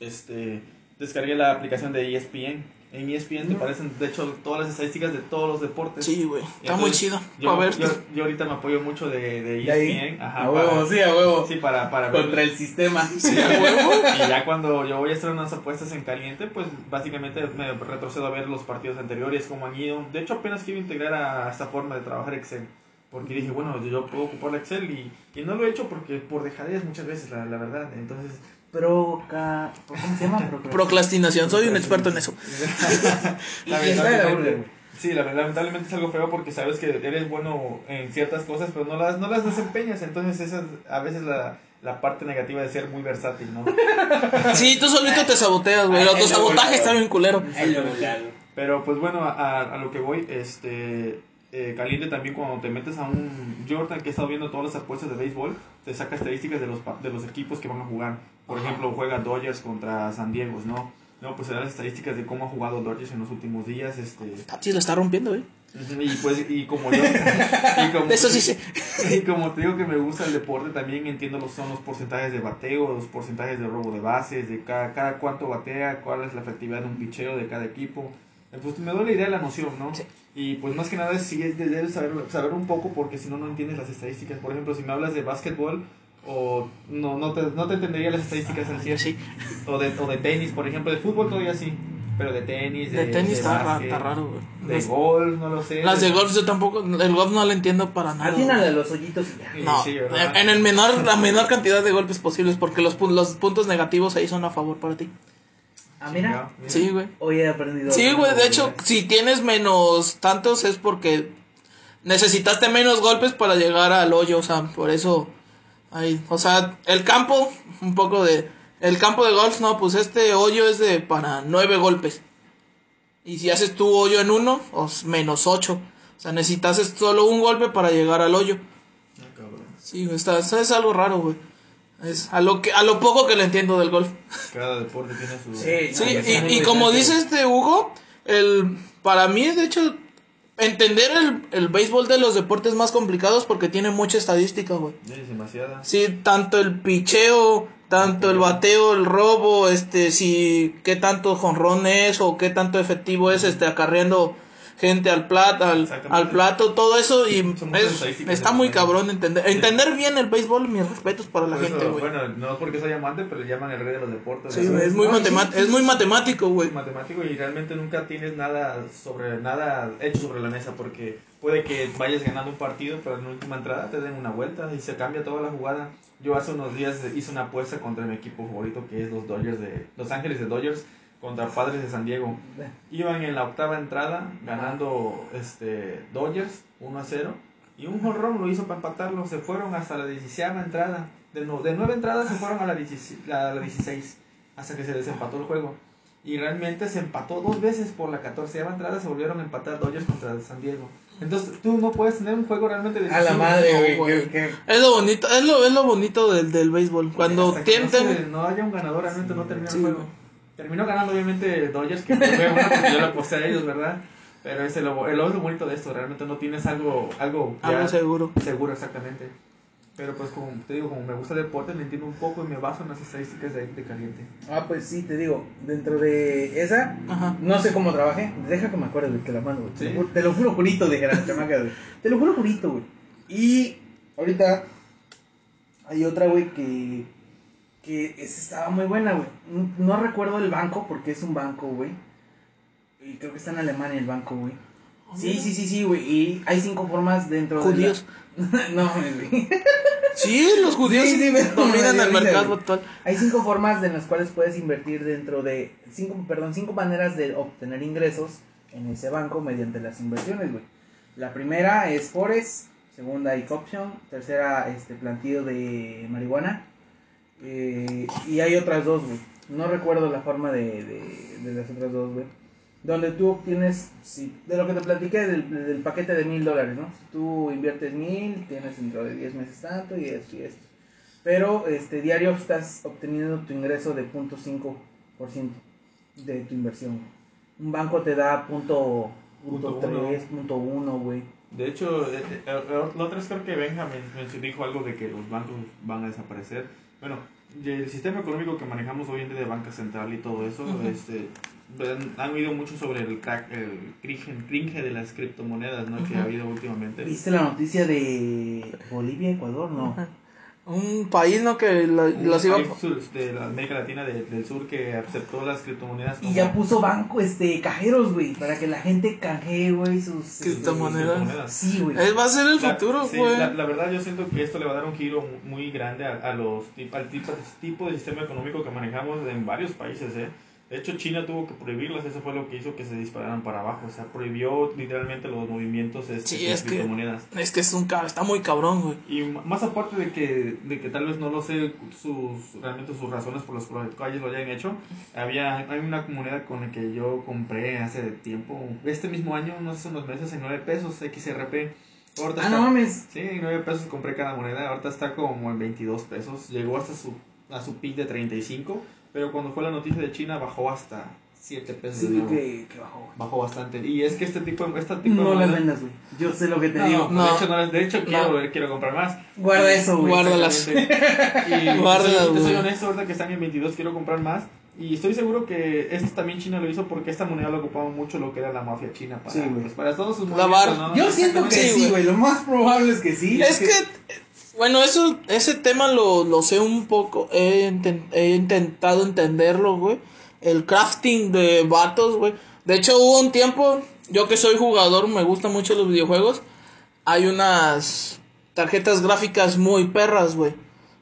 este, descargué la aplicación de ESPN. En ESPN te aparecen, de hecho, todas las estadísticas de todos los deportes. Sí, güey, está muy chido. Yo, ver, yo, yo ahorita me apoyo mucho de, de De ahí. ESPN. Ajá, a huevo, para- sí, a huevo. Sí, para, para ver. Contra el sistema. sí, a huevo. Y ya cuando yo voy a hacer unas apuestas en caliente, pues básicamente me retrocedo a ver los partidos anteriores, cómo han ido. De hecho, apenas quiero integrar a esta forma de trabajar Excel. Porque dije, bueno, yo puedo ocupar la Excel y, y no lo he hecho porque por dejadez muchas veces, la, la verdad. Entonces, Proca... ¿Cómo se llama? Procra- Procrastinación, soy un experto en eso. Y está de la burla, güey. Sí, la- lamentablemente es algo feo porque sabes que eres bueno en ciertas cosas, pero no las, no las desempeñas. Entonces, esa es a veces la, la parte negativa de ser muy versátil, ¿no? Sí, tú solito te saboteas, güey. El autosabotaje está bien culero. Pero pues bueno, a, a lo que voy, este eh, caliente también cuando te metes a un Jordan que he estado viendo todas las apuestas de béisbol, te saca estadísticas de los de los equipos que van a jugar. Por ejemplo, juega Dodgers contra San Diego, ¿no? No, pues se da las estadísticas de cómo ha jugado Dodgers en los últimos días, este Sí, lo está rompiendo, güey. y pues y como yo y como, De eso sí sé. y como te digo que me gusta el deporte, también entiendo los son los porcentajes de bateo, los porcentajes de robo de bases, de cada, cada cuánto batea, cuál es la efectividad de un picheo de cada equipo. Eh, Pues me doy la idea de la noción, ¿no? Sí. Y pues más que nada sí es- debes saber, saber un poco porque si no, no entiendes las estadísticas. Por ejemplo, si me hablas de básquetbol, o no, no, te, no te entendería las estadísticas al Yo 100. sí. O de, o de tenis, por ejemplo, de fútbol todavía sí. Pero de tenis, de, De tenis está, ra- básquet, está raro, güey. De golf, no lo sé. Las de golf yo tampoco, el golf no lo entiendo para nada. Atínale a los hoyitos ya. Sí, No, en el menor, la menor cantidad de golpes posibles, porque los, pu- los puntos negativos ahí son a favor para ti. Ah, mira. Sí, güey. Hoy he aprendido. Sí, güey, de hecho, si tienes menos tantos es porque necesitaste menos golpes para llegar al hoyo, o sea, por eso ahí, o sea, el campo, un poco de, el campo de golf, no, pues este hoyo es de para nueve golpes. Y si haces tu hoyo en uno, os menos ocho. O sea, necesitas solo un golpe para llegar al hoyo. Ah, cabrón. Sí, está- es algo raro, güey. Es a lo que a lo poco que le entiendo del golf. Cada deporte tiene su. Sí, Sí, y, y como dice este Hugo, el para mí de hecho entender el, el béisbol de los deportes más complicados porque tiene mucha estadística, güey. Es demasiada. Sí, tanto el picheo, tanto el bateo, el robo, este, si qué tanto jonrón es o qué tanto efectivo es, este, acarreando gente al plato, al, al plato, todo eso y es- está muy cabrón entender, entender bien el béisbol, mis respetos para la Por gente, eso, güey. bueno, no porque soy amante, pero le llaman el rey de los deportes. Sí, es muy sí, matemático, sí, es muy matemático, güey. matemático y realmente nunca tienes nada sobre nada hecho sobre la mesa porque puede que vayas ganando un partido pero en la última entrada te den una vuelta y se cambia toda la jugada yo hace unos días hice una apuesta contra mi equipo favorito que es los Dodgers de Los Ángeles de Dodgers contra Padres de San Diego iban en la octava entrada ganando este Dodgers 1 a 0 y un jonrón lo hizo para empatarlo se fueron hasta la 16 entrada de, no- de nueve entradas se fueron a la 16 a la 16 hasta que se desempató el juego y realmente se empató dos veces por la 14 entrada, se volvieron a empatar Dodgers contra San Diego. Entonces tú no puedes tener un juego realmente A decisivo. la madre, güey. que- Es lo bonito, es lo, es lo bonito del, del béisbol. Cuando que no, tienten, se- no haya un ganador, realmente no termina Sí, el juego. güey. Terminó ganando obviamente Dodgers, que fue bueno porque yo lo aposté a ellos, ¿verdad? Pero es lo, es lo bonito de esto, realmente no tienes algo, algo, ya algo seguro. seguro exactamente. Pero pues como te digo, como me gusta el deporte, me entiendo un poco y me baso en las estadísticas de, de caliente. Ah, pues sí, te digo, dentro de esa, Ajá. no sé cómo trabajé. Deja que me acuerde, güey, te la mando, güey. Te, Sí. lo, juro- te lo juro jurito, dije la chamaca, güey. Te lo juro jurito, güey. Y ahorita hay otra, güey, que, que esa estaba muy buena, güey. No, no recuerdo el banco, porque es un banco, güey. Y creo que está en Alemania el banco, güey. Sí, sí, sí, sí, güey. Y hay cinco formas dentro de la- Judíos. no, güey. Sí, los judíos Sí, sí, me- dominan el mercado actual. Hay cinco formas en las cuales puedes invertir dentro de cinco, perdón, cinco maneras de obtener ingresos en ese banco mediante las inversiones, güey. La primera es Forex, segunda Option, tercera este plantillo de marihuana eh, y hay otras dos, güey. No recuerdo la forma de, de, de las otras dos, güey. Donde tú obtienes, si, de lo que te platiqué del, del paquete de mil dólares, ¿no? Si tú inviertes mil, tienes dentro de 10 meses tanto y esto y esto. Pero este diario estás obteniendo tu ingreso de 0.5% de tu inversión. Un banco te da punto, punto Punto uno. 3, punto 1, güey. De hecho, eh, eh, eh, la otra vez creo que Benja men- men- dijo algo de que los bancos van a desaparecer. Bueno, el sistema económico que manejamos hoy en día de banca central y todo eso, este, han, han oído mucho sobre el crack, el cringe, cringe de las criptomonedas, ¿no? Que ha habido últimamente. ¿Viste la noticia de Bolivia, Ecuador? No. Un país, ¿no? Que Un los iba... país sur- de la América Latina de- del Sur que aceptó las criptomonedas Y ya puso banco, este, cajeros, güey, para que la gente canjee, güey, sus... este, Criptomonedas. Sí, güey. Va a ser el La- futuro, sí, güey. la, la verdad yo siento que esto le va a dar un giro mu- muy grande a, a los al tipo, tipo de sistema económico que manejamos en varios países, ¿eh? De hecho, China tuvo que prohibirlas, eso fue lo que hizo que se dispararan para abajo, o sea, prohibió literalmente los movimientos este, Sí, con es que- criptomonedas. Es que es un está muy cabrón, güey. Y más aparte de que, de que tal vez no lo sé sus, realmente sus razones por las cuales lo hayan hecho, había, hay una moneda con la que yo compré hace tiempo, este mismo año, no sé, unos meses, en 9 pesos, XRP. Ahorita Ah, está- no mames. Sí, en 9 pesos compré cada moneda, ahorita está como en 22 pesos, llegó hasta su, a su pic de 35, pero cuando fue la noticia de China bajó hasta 7 pesos. Sí, de nuevo. que, que bajó, bastante. Y es que este tipo, este tipo No de las moneda- vendas, güey. Yo sé lo que te No, digo. No. de hecho, no las- de hecho No. quiero, quiero comprar más. Guarda eso, güey. Guárdalas. Y Guárdalas, soy güey. honesto, ahorita que están en 22 quiero comprar más. Y estoy seguro que esto también China lo hizo porque esta moneda lo ocupaba mucho lo que era la mafia china para, Sí, güey. pues, para todos sus movimientos, ¿no? Yo siento que Sí, güey. Lo más probable es que sí. Es que, bueno, eso, ese tema lo, lo sé un poco. He, he intentado entenderlo, güey. El crafting de vatos, güey. De hecho, hubo un tiempo, yo que soy jugador, me gustan mucho los videojuegos. Hay unas tarjetas gráficas muy perras, güey.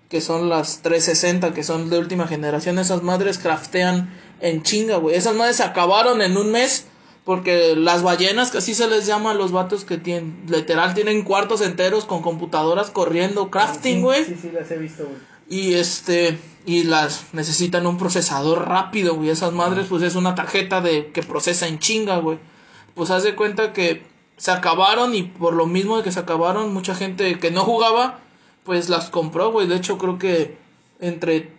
Que son las 360, que son de última generación. Esas madres craftean en chinga, güey. Esas madres se acabaron en un mes. Porque las ballenas, que así se les llama a los vatos que tienen, literal, tienen cuartos enteros con computadoras corriendo crafting, Sí, güey. Sí, sí, las he visto, güey. Y este, y las necesitan un procesador rápido, güey. Esas madres, pues es una tarjeta de que procesa en chinga, güey. Pues haz de cuenta que se acabaron y por lo mismo de que se acabaron, mucha gente que no jugaba, pues las compró, güey. De hecho, creo que entre.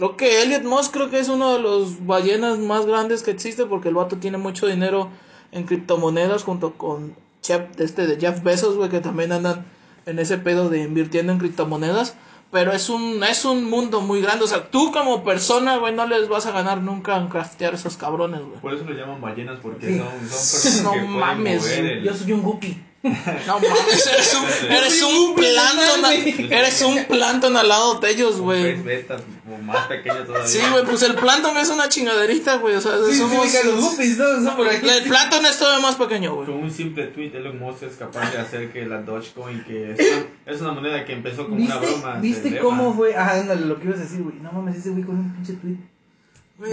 Creo que Elliot Moss creo que es uno de los ballenas más grandes que existe porque el vato tiene mucho dinero en criptomonedas junto con Jeff, este de Jeff Bezos, güey, que también andan en ese pedo de invirtiendo en criptomonedas. Pero es un, es un mundo muy grande. O sea, tú como persona, güey, no les vas a ganar nunca en craftear esos cabrones, güey. Por eso lo llaman ballenas, porque Sí. son, son personas No que pueden mames, mover el- Yo soy un guppy. No mames, eres un, eres un plancton, a- eres un plancton al lado de ellos, güey. más pequeño todavía. Sí, güey, pues el plancton es una chingaderita, güey. O sea, Sí, somos. los guppies, ¿no? Son por aquí. el plancton es todavía más pequeño, güey. Con un simple tweet, Elon Musk es capaz de hacer que la Dogecoin, que es una, es una moneda que empezó como una ¿Viste, broma. ¿viste cómo fue? Ah, ándale, lo que ibas a decir, güey. No mames, ese güey con un pinche tweet. Güey,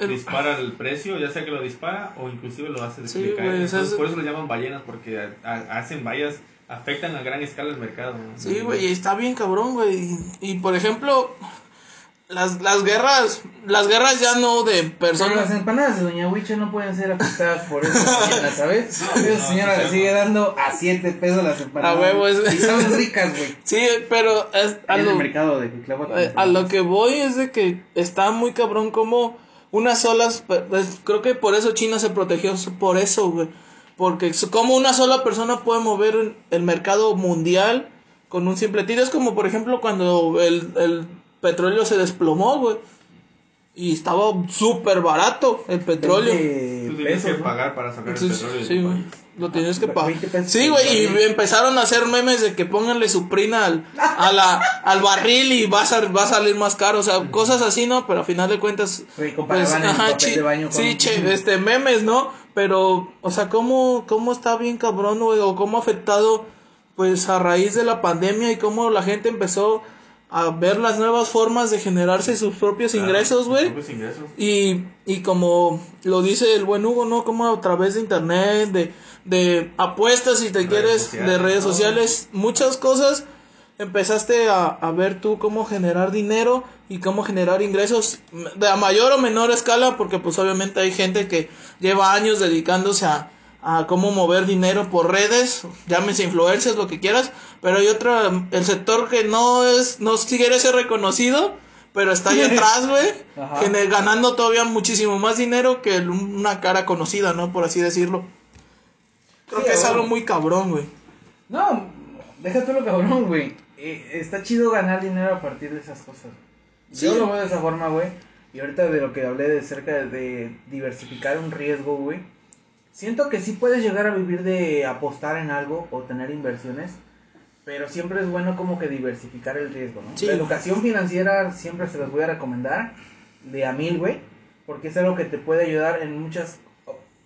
el- dispara el precio, ya sea que lo dispara o inclusive lo hace Sí, decaer. güey, Entonces, es- por eso lo llaman ballenas, porque a- a- hacen vallas, afectan a gran escala el mercado. ¿no? Sí, güey, está bien cabrón, güey. Y, y, por ejemplo, las, las guerras, las guerras ya no de Pero las personas. empanadas de Doña Huicha no pueden ser afectadas por esa señora, ¿sabes? Esa no, señora no, le no. sigue dando a 7 pesos las empanadas. A huevo, es- Y son ricas, güey. Sí, pero es, a, el lo, mercado de eh, a lo que voy es de que está muy cabrón como unas solas, pues, creo que por eso China se protegió, por eso, güey. Porque como una sola persona puede mover el mercado mundial con un simple tiro. Es como, por ejemplo, cuando el, el petróleo se desplomó, güey. Y estaba súper barato el petróleo. Tú tienes que pesos, ¿no? pagar para sacar el Entonces, petróleo sí, güey. Lo tienes que pagar. 20 pesos. Sí, güey, y empezaron a hacer memes de que pónganle su prina al, a la, al barril y va a, sal- va a salir más caro. O sea, cosas así, ¿no? Pero al final de cuentas. El papel chi- de baño con- sí, che, este, memes, ¿no? Pero, o sea, ¿cómo, cómo está bien cabrón, güey? O cómo ha afectado, pues, a raíz de la pandemia y cómo la gente empezó a ver las nuevas formas de generarse sus propios Claro, ingresos, güey. Y, y como lo dice el buen Hugo, ¿no? Como a través de internet, de, de apuestas, si te Redes quieres, sociales, de redes sociales, muchas cosas, empezaste a, a ver tú cómo generar dinero y cómo generar ingresos de a mayor o menor escala, porque pues obviamente hay gente que lleva años dedicándose a, a cómo mover dinero por redes, llámese influencers, lo que quieras, pero hay otro, el sector que no es, no quiere ser reconocido, pero está ahí atrás, güey, ganando todavía muchísimo más dinero que el- una cara conocida, ¿no? Por así decirlo. Creo Sí, que es algo muy cabrón, güey. No, déjate lo cabrón, güey. Eh, está chido ganar dinero a partir de esas cosas. Sí. Yo lo veo de esa forma, güey. Y ahorita de lo que hablé de cerca de diversificar un riesgo, güey. Siento que sí puedes llegar a vivir de apostar en algo o tener inversiones. Pero siempre es bueno como que diversificar el riesgo, ¿no? Sí. La educación financiera siempre se las voy a recomendar. De a mil, güey. Porque es algo que te puede ayudar en muchas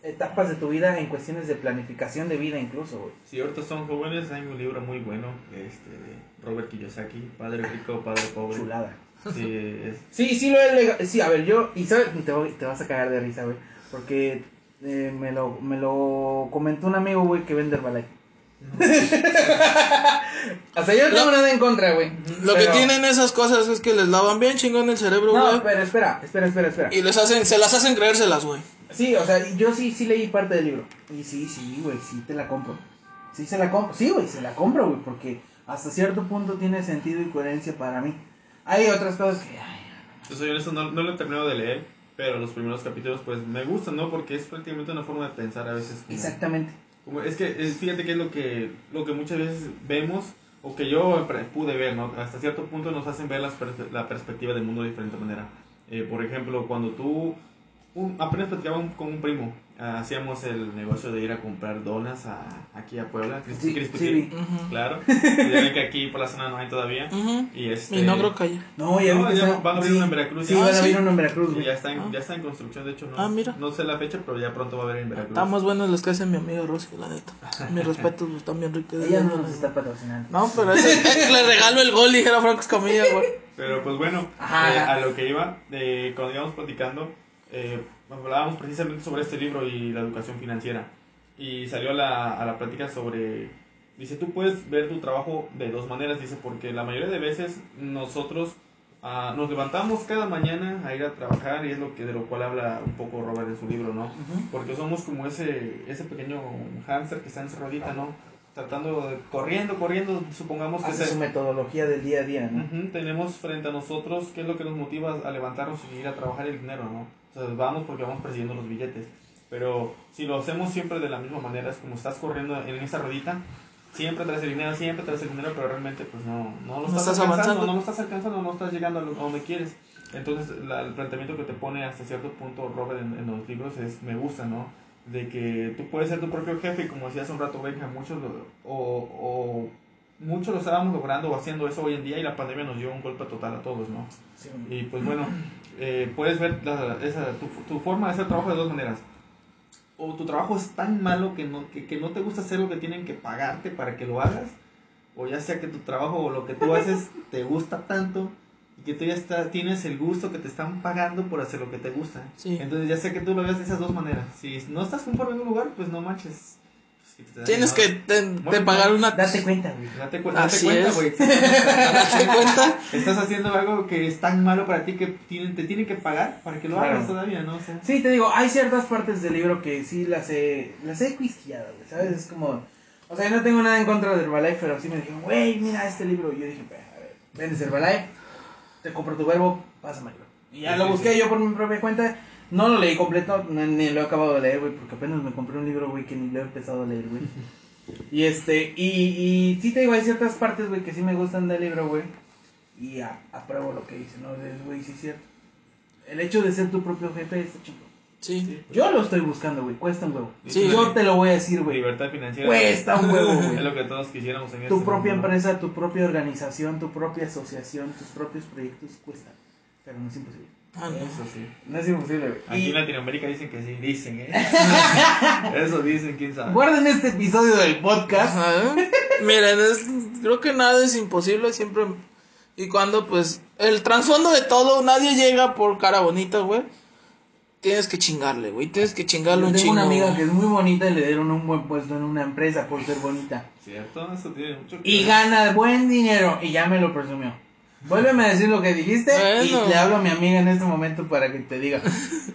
etapas de tu vida en cuestiones de planificación de vida incluso, güey. Si ahorita son jóvenes, hay un libro muy bueno este, de Robert Kiyosaki, Padre Rico, Padre Pobre. Chulada. Sí, es, Sí, sí lo he Sí, a ver, yo. Y sabes, te, voy- te vas a cagar de risa, güey. Porque eh, me, lo, me lo comentó un amigo, güey, que vende Herbalife. o sea, yo no tengo Lo- nada en contra, güey. Lo Pero- que tienen esas cosas es que les lavan bien chingón el cerebro, güey. No, pero espera, espera, espera, espera. Y les hacen, se las hacen creérselas, güey. Sí, o sea, yo sí, sí leí parte del libro. Y sí, sí, güey, sí te la compro. Sí se la compro. Sí, güey, se la compro, güey, porque hasta cierto punto tiene sentido y coherencia para mí. Hay otras cosas que... ay, yo soy honesto, no, no lo he terminado de leer, pero los primeros capítulos pues me gustan, ¿no? Porque es prácticamente una forma de pensar a veces. como- exactamente. Es que es- fíjate que es lo que, lo que muchas veces vemos, o que yo pude ver, ¿no? Hasta cierto punto nos hacen ver las la perspectiva del mundo de diferente manera. Eh, por ejemplo, cuando tú, un- apenas platicaba con un primo, hacíamos el negocio de ir a comprar donas a, aquí a Puebla, Crispy- Sí, Crispy sí, claro. Ya ven que aquí por la zona no hay todavía. Ujú. Y este... Y no creo que haya. No, ya No, ya está- van a abrir sí. uno en Veracruz, Sí, ya. van a Ah, abrir uno en Veracruz, Y ya está, en, Ah. ya está en construcción, de hecho no, Ah, mira. no sé la fecha, pero ya pronto va a haber en Veracruz. Están más buenos los que hace mi amigo Rosy, la neta. Mis respetos, pues, están bien ricos. Ella no nos está patrocinando. No, pero ese, le regalo el gol, dijera Franco Escamilla, güey. Pero pues bueno, Ajá. eh, a lo que iba, eh, cuando íbamos platicando, eh, hablábamos precisamente sobre este libro y la educación financiera. Y salió a la, a la plática sobre, dice, tú puedes ver tu trabajo de dos maneras, dice, porque la mayoría de veces nosotros ah, nos levantamos cada mañana a ir a trabajar y es lo que de lo cual habla un poco Robert en su libro, ¿no? Ujú. Porque somos como ese, ese pequeño hámster que está encerradita, ¿no? Tratando de, corriendo, corriendo, supongamos que Hace se- su metodología del día a día, ¿no? Ujú, tenemos frente a nosotros qué es lo que nos motiva a levantarnos y ir a trabajar el dinero, ¿no? O sea, vamos porque vamos persiguiendo los billetes. Pero si lo hacemos siempre de la misma manera, es como estás corriendo en esa ruedita, siempre traes el dinero, siempre traes el dinero, pero realmente pues no, no lo No estás, avanzando. no lo estás alcanzando, no estás llegando a lo- a donde quieres. Entonces la- el planteamiento que te pone hasta cierto punto Robert en, en los libros es, me gusta, ¿no? De que tú puedes ser tu propio jefe y como decía hace un rato Benja, muchos lo, o, o muchos lo estábamos logrando o haciendo eso hoy en día y la pandemia nos dio un golpe total a todos, ¿no? Sí. Y pues bueno, eh, puedes ver la- esa, tu, tu forma de hacer trabajo de dos maneras. O tu trabajo es tan malo que no, que, que no te gusta hacer lo que tienen que pagarte para que lo hagas. O ya sea que tu trabajo o lo que tú haces te gusta tanto y que tú ya está, tienes el gusto que te están pagando por hacer lo que te gusta. Sí. Entonces ya sea que tú lo veas de esas dos maneras. Si no estás conforme en un lugar, pues no manches. Te Tienes que te, pagar una... Date cuenta, güey. Date, cu- date cuenta, güey. ¿Te das cuenta? Estás haciendo algo que es tan malo para ti que tienen, te tienen que pagar para que lo Claro. hagas todavía, ¿no? O sea, Sí, te digo, hay ciertas partes del libro que sí las he, las he quisqueado, güey, ¿sabes? Es como, o sea, yo no tengo nada en contra de Herbalife, pero sí me dijeron, güey, mira este libro. Y yo dije, "Pues, a ver, vendes Herbalife, te compro tu verbo, pásamelo. Y ya Sí, lo busqué sí. yo por mi propia cuenta, no lo leí completo, no- ni lo he acabado de leer, güey, porque apenas me compré un libro, güey, que ni lo he empezado a leer, güey. Y este, y, y sí te digo, hay ciertas partes, güey, que sí me gustan del libro, güey. Y a- apruebo lo que dice, ¿no? Güey, sí es cierto. El hecho de ser tu propio jefe está chido. Sí. Yo lo estoy buscando, güey. Cuesta un huevo. Sí. Yo te lo voy a decir, güey. libertad financiera. Cuesta un huevo, Es güey. lo que todos quisiéramos en Tu este propia empresa, tu propia organización, tu propia asociación, tus propios proyectos cuestan. Pero no es imposible. Ah, no. Eso sí. No es imposible, güey. Aquí Y en Latinoamérica dicen que sí, dicen, ¿eh? Eso dicen, quién sabe. guarden este episodio del podcast. Ajá. Miren, es- creo que nada es imposible siempre. Y cuando, pues, el trasfondo de todo, nadie llega por cara bonita, güey. Tienes que chingarle, güey. Tienes que chingarle Yo un tengo chingo. una amiga güey. que es muy bonita y le dieron un buen puesto en una empresa por ser bonita. ¿Cierto? Eso tiene mucho que Y ver. gana buen dinero y ya me lo presumió. Vuélveme a decir lo que dijiste Bueno. y le hablo a mi amiga en este momento para que te diga.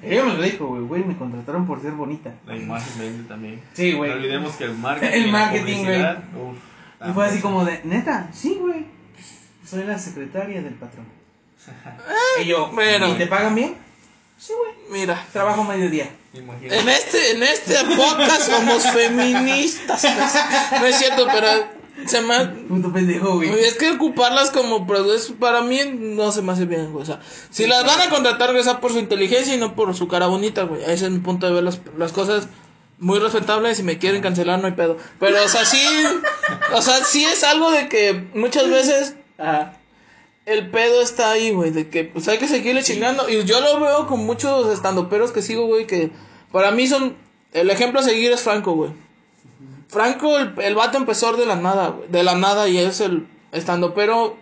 Ella me lo dijo, güey, güey, me contrataron por ser bonita. La imagen vende también. Sí, No güey. olvidemos que el marketing. El marketing, uf, Y fue así como de, neta, sí, güey. Soy la secretaria del patrón. y yo, bueno. ¿y te pagan bien? Sí, güey. Mira, Trabajo mediodía. Imagínate. en este, en este podcast somos feministas. No es cierto, pero se me, Puto pendejo, güey. Es que ocuparlas como productos para mí no se me hace bien, güey. O sea, si las van a contratar, güey, sea por su inteligencia y no por su cara bonita, güey. Ese es mi punto de ver las, las cosas muy respetables. Si me quieren cancelar, no hay pedo. Pero, o sea, sí, o sea, sí es algo de que muchas veces Ajá. el pedo está ahí, güey. De que, pues hay que seguirle chingando. Y yo lo veo con muchos estandoperos que sigo, güey, que para mí son. El ejemplo a seguir es Franco, güey. Franco, el, el vato empezó de la nada, güey. De la nada y es el estandopero.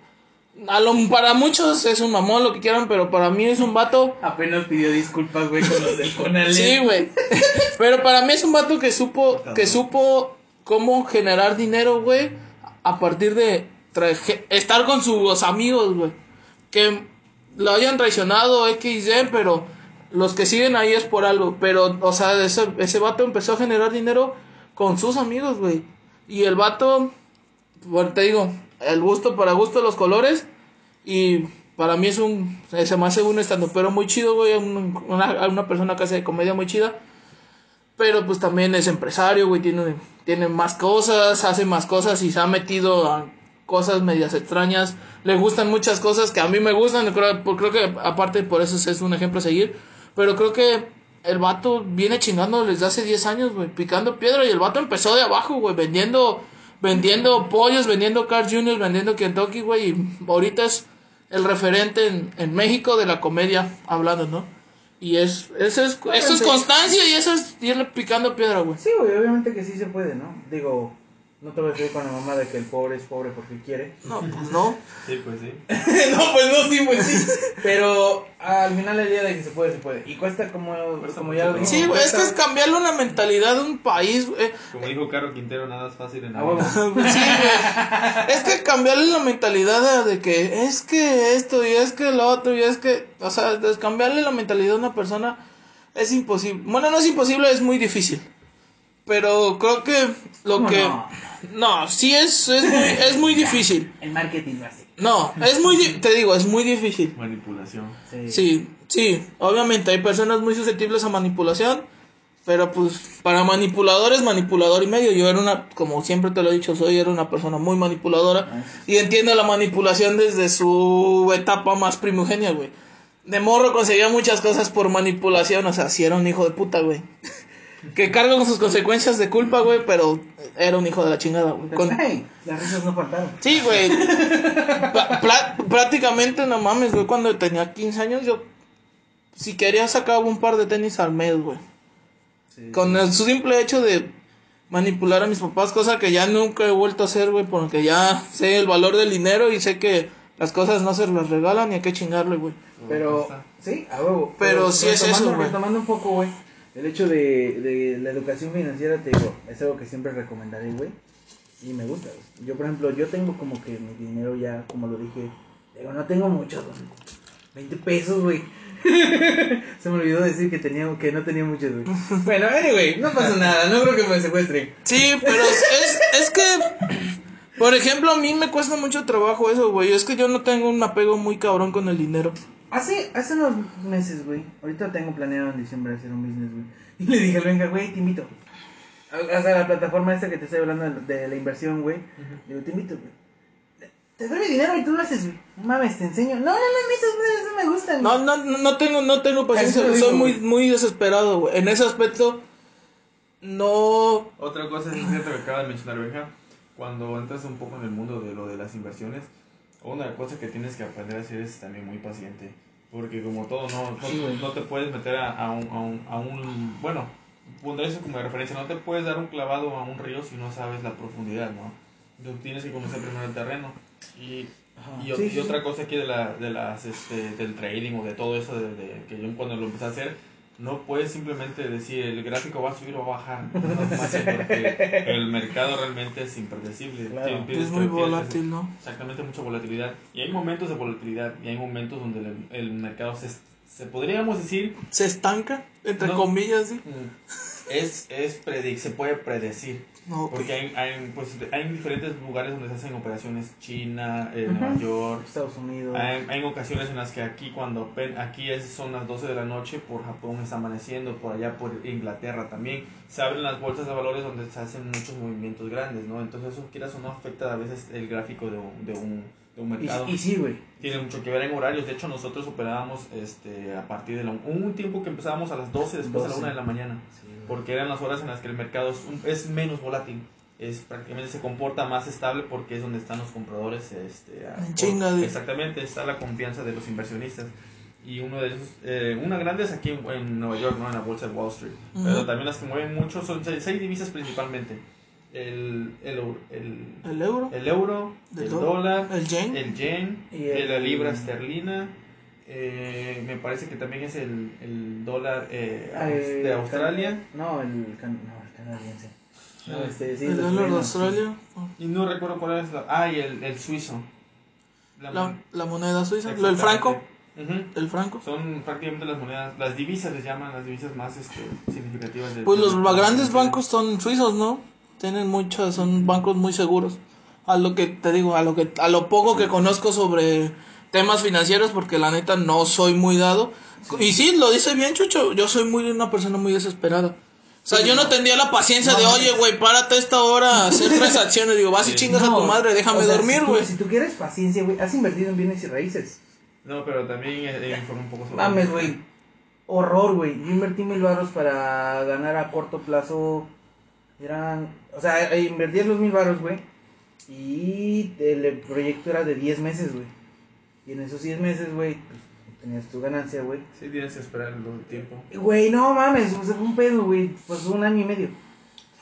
A lo, para muchos es un mamón, lo que quieran, pero para mí es un vato. Apenas pidió disculpas, güey, con los del Conalep. Sí, güey. Pero para mí es un vato que supo, que supo cómo generar dinero, güey, a partir de traje- estar con sus amigos, güey. Que lo hayan traicionado, XY, pero los que siguen ahí es por algo. Pero, o sea, ese, ese vato empezó a generar dinero con sus amigos, güey. Y el vato, bueno, te digo, el gusto para gusto los colores. Y para mí es un, se me hace un estandopero muy chido, güey. un- Una, una persona que hace de comedia muy chida. Pero pues también es empresario, güey. Tiene, tiene más cosas, hace más cosas y se ha metido a cosas medias extrañas. Le gustan muchas cosas que a mí me gustan. Creo, creo que aparte por eso es un ejemplo a seguir. Pero creo que el vato viene chingando desde hace 10 años, güey. Picando piedra. Y el vato empezó de abajo, güey. Vendiendo, vendiendo pollos, vendiendo Carl Jr., vendiendo Kentucky, güey. Y ahorita es el referente en, en México de la comedia hablando, ¿no? Y es, eso es, eso es constancia y eso es irle picando piedra, güey. Sí, güey, obviamente que sí se puede, ¿no? Digo, no te voy a decir con la mamá de que el pobre es pobre porque quiere. No, pues no. Sí, pues sí. no, pues no, sí, pues sí. Pero al final del día de que se puede, se puede. Y cuesta como, Cuesta como ya lo dijimos. Sí, güey, es que es cuesta- cambiarle una mentalidad de un país, güey. Como dijo Caro Quintero, nada es fácil en la vida. Sí, güey. Es que cambiarle la mentalidad de, que es que esto y es que lo otro y es que, o sea, cambiarle la mentalidad a una persona es imposible. Bueno, no es imposible, es muy difícil. Pero creo que lo ¿Cómo que no? No, sí es es muy, es muy difícil. El marketing lo hace. No, es muy di- te digo, es muy difícil. Manipulación. Sí. Sí, sí, obviamente hay personas muy susceptibles a manipulación. Pero pues para manipuladores, manipulador y medio. Yo era una, como siempre te lo he dicho, soy, era una persona muy manipuladora. Y entiendo la manipulación desde su etapa más primogenia, güey. De morro conseguía muchas cosas por manipulación, o sea, si era un hijo de puta, güey. que carga con sus consecuencias de culpa, güey, pero era un hijo de la chingada, güey. Con- Ay, las risas no faltaron. Sí, güey. Prácticamente, no mames, güey, cuando tenía 15 años yo... Si quería sacaba un par de tenis al mes, güey. Sí. Con el simple hecho de manipular a mis papás, cosa que ya nunca he vuelto a hacer, güey, porque ya sé el valor del dinero y sé que las cosas no se las regalan y hay que chingarle, güey. Pero, sí, a huevo. Pero sí es eso, güey. Retomando un poco, güey. El hecho de, de la educación financiera, te digo, es algo que siempre recomendaré, güey. Y me gusta, güey. Yo, por ejemplo, yo tengo como que mi dinero ya, como lo dije, digo, no tengo mucho, güey. 20 pesos, güey. Se me olvidó decir que tenía que no tenía muchos, güey. Bueno, anyway, no pasa nada, no creo que me secuestren. Sí, pero es, es que, por ejemplo, a mí me cuesta mucho trabajo eso, güey. Es que yo no tengo un apego muy cabrón con el dinero. Hace, hace unos meses, güey. Ahorita tengo planeado en diciembre hacer un business, güey. Y le dije venga, güey, te invito. O sea, la plataforma esta que te estoy hablando de, de la inversión, güey. Digo, te invito, güey. Te doy mi dinero y tú lo haces, güey. No Mames, te enseño. No, no invites, güey, eso me gusta, güey. No, no, no no tengo, no tengo paciencia, lo soy digo, muy, muy desesperado, güey. En ese aspecto, no... Otra cosa es cierto que acaba de mencionar Benja, cuando entras un poco en el mundo de lo de las inversiones, una cosa que tienes que aprender a hacer es también muy paciente, porque como todo, no, no, Sí, güey. no te puedes meter a, a un, a, un, a un- bueno, pondré eso como de referencia, no te puedes dar un clavado a un río si no sabes la profundidad, ¿no? Tú tienes que conocer primero el terreno. Y, y, o- Sí, y sí, otra sí. cosa aquí de, la, de las, este, del trading o de todo eso, de, de- que yo cuando lo empecé a hacer, no puedes simplemente decir el gráfico va a subir o va a bajar. No pasa porque el mercado realmente es impredecible. Claro. Es muy volátil, ¿no? Exactamente, mucha volatilidad. Y hay momentos de volatilidad y hay momentos donde el, el mercado se, se podríamos decir Se estanca, entre No. comillas, sí. mm, es, es predic- se puede predecir. No, ok. Porque hay, hay, pues, hay diferentes lugares donde se hacen operaciones, China, eh. Nueva York. Estados Unidos. Hay, hay ocasiones en las que aquí cuando aquí es, son las 12 de la noche, por Japón está amaneciendo, por allá por Inglaterra también, se abren las bolsas de valores donde se hacen muchos movimientos grandes, ¿no? Entonces eso quieras o no afecta a veces el gráfico de un, de un, de un mercado. Y, y sí, güey. Tiene mucho que ver en horarios, de hecho nosotros operábamos este, a partir de la, un tiempo que empezábamos a las 12, después a la 12. 1 de la mañana porque eran las horas en las que el mercado es, un- es menos volátil. Es prácticamente se comporta más estable porque es donde están los compradores. Este, a- En por- Exactamente, está la confianza de los inversionistas. Y uno de esos, eh, una grande es aquí en, en Nueva York, ¿no? en la bolsa de Wall Street. Ujú. Pero también las que mueven mucho son seis, seis divisas principalmente: el, el, euro- el, El euro, el euro, El dólar, el yen. el yen, Y el- la libra esterlina. Eh, me parece que también es el, el dólar eh, Ah, de Australia. No, el, can- no, el canadiense. No, Ah, este, sí, el dólar de Australia. Y no recuerdo cuál es la. Ah, y el, el suizo. La La, mon- la moneda suiza. El franco. El franco. Son prácticamente las monedas, las divisas les llaman las divisas más este, significativas. de- Pues los de- grandes bancos son suizos, ¿no? Tienen muchas, son bancos muy seguros. A lo que te digo, a lo que a lo poco que conozco sobre temas financieros porque la neta no soy muy dado. Y sí, lo dice bien Chucho, yo soy muy una persona muy desesperada. O sea, yo no tendría la paciencia de, oye, güey, párate a esta hora a hacer transacciones. Digo, vas y chingas a tu madre, déjame o sea, dormir, si güey. Si tú quieres paciencia, güey, has invertido en bienes y raíces. No, pero también eh, eh, un poco sobre. Mames, güey. Horror, güey. Yo invertí mil barros para ganar a corto plazo. Eran. O sea, eh, invertí los mil barros, güey. Y el el proyecto era de 10 meses, güey. Y en esos 10 meses, güey, pues, tenías tu ganancia, güey. Sí, tienes que esperar el tiempo. Güey, no mames, o sea, fue un pedo, güey. Pues un año y medio.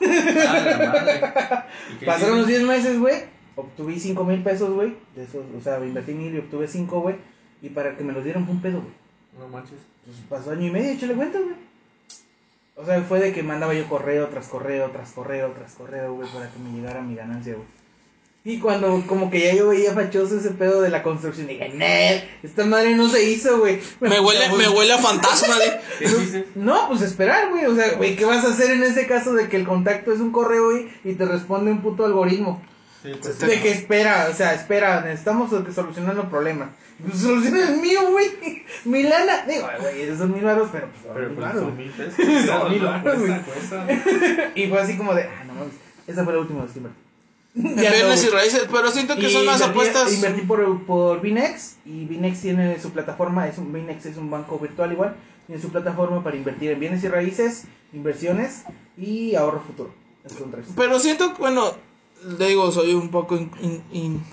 Ah, madre. ¿Y qué Pasaron los hiciste? 10 meses, güey. Obtuve 5 mil pesos, güey. De esos, o sea, invertí mil y obtuve 5, güey. Y para que me los dieran fue un pedo, güey. No manches. Pues pasó año y medio, échale cuenta, güey. O sea, fue de que mandaba yo correo tras correo, tras correo, tras correo, güey, para que me llegara mi ganancia, güey. Y cuando como que ya yo veía fachoso ese pedo de la construcción, dije, Nel, esta madre no se hizo, güey. Me huele, me huele a fantasma, de... No, pues esperar, güey. O sea, güey, ¿qué vas a hacer en ese caso de que el contacto es un correo, güey, y te responde un puto algoritmo? Sí, pues, De que espera, o sea, espera, necesitamos solucionar los problemas. Pues soluciona el mío, güey. Mi lana. Digo, güey, esos son mil baros, pero pues Pero mil pues varos, son mil pesos. Son mil varos, güey. Y fue así como de, ah, no mames. Esa fue la última vez Ya no, bienes y raíces, pero siento que son las apuestas. Invertí por, por Binex y Binex tiene su plataforma, es un, Binex es un banco virtual igual, tiene su plataforma para invertir en bienes y raíces, inversiones y ahorro futuro. Pero siento, que, bueno, le digo, soy un poco in- in- in-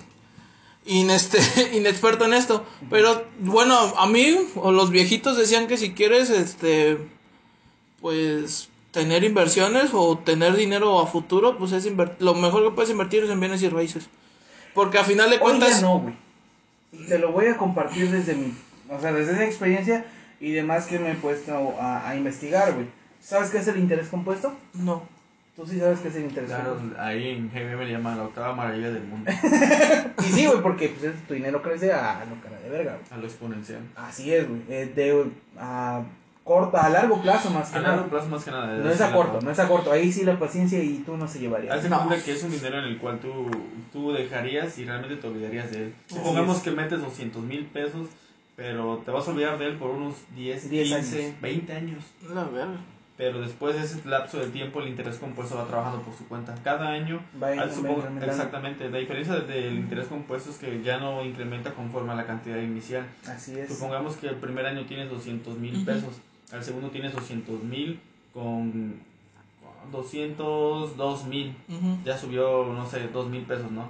in- este, inexperto en esto. Pero bueno, a mí o los viejitos decían que si quieres, este, pues tener inversiones o tener dinero a futuro, pues es lo mejor que puedes invertir es en bienes y raíces. Porque a final de Hoy cuentas, ya no, güey. Te lo voy a compartir desde mi, o sea, desde esa experiencia y demás que me he puesto a, a investigar, güey. ¿Sabes qué es el interés compuesto? no. Tú sí sabes qué es el interés Claro, compuesto. ahí en GBM le llaman la octava maravilla del mundo. Y sí, güey, porque pues, es- tu dinero crece a lo cara de verga, güey. A lo exponencial. Así es, güey. Eh, de a corta, a largo plazo más que A nada. largo plazo más que nada. No es a corto, no es a corto. Ahí sí la paciencia y tú no se llevaría. Haz de No. cuenta que es un dinero en el cual tú, tú dejarías y realmente te olvidarías de él. Supongamos que metes 200 mil pesos, pero te vas a olvidar de él por unos 10, 10 15, años. 20 años. Pero después de ese lapso de tiempo, el interés compuesto va trabajando por su cuenta. Cada año, Va in- supongo- exactamente, la diferencia del interés compuesto es que ya no incrementa conforme a la cantidad inicial. Así es. Supongamos que el primer año tienes 200 mil pesos, al segundo tienes 200 mil con 202 mil. Ujú. Ya subió, no sé, 2 mil pesos, ¿no?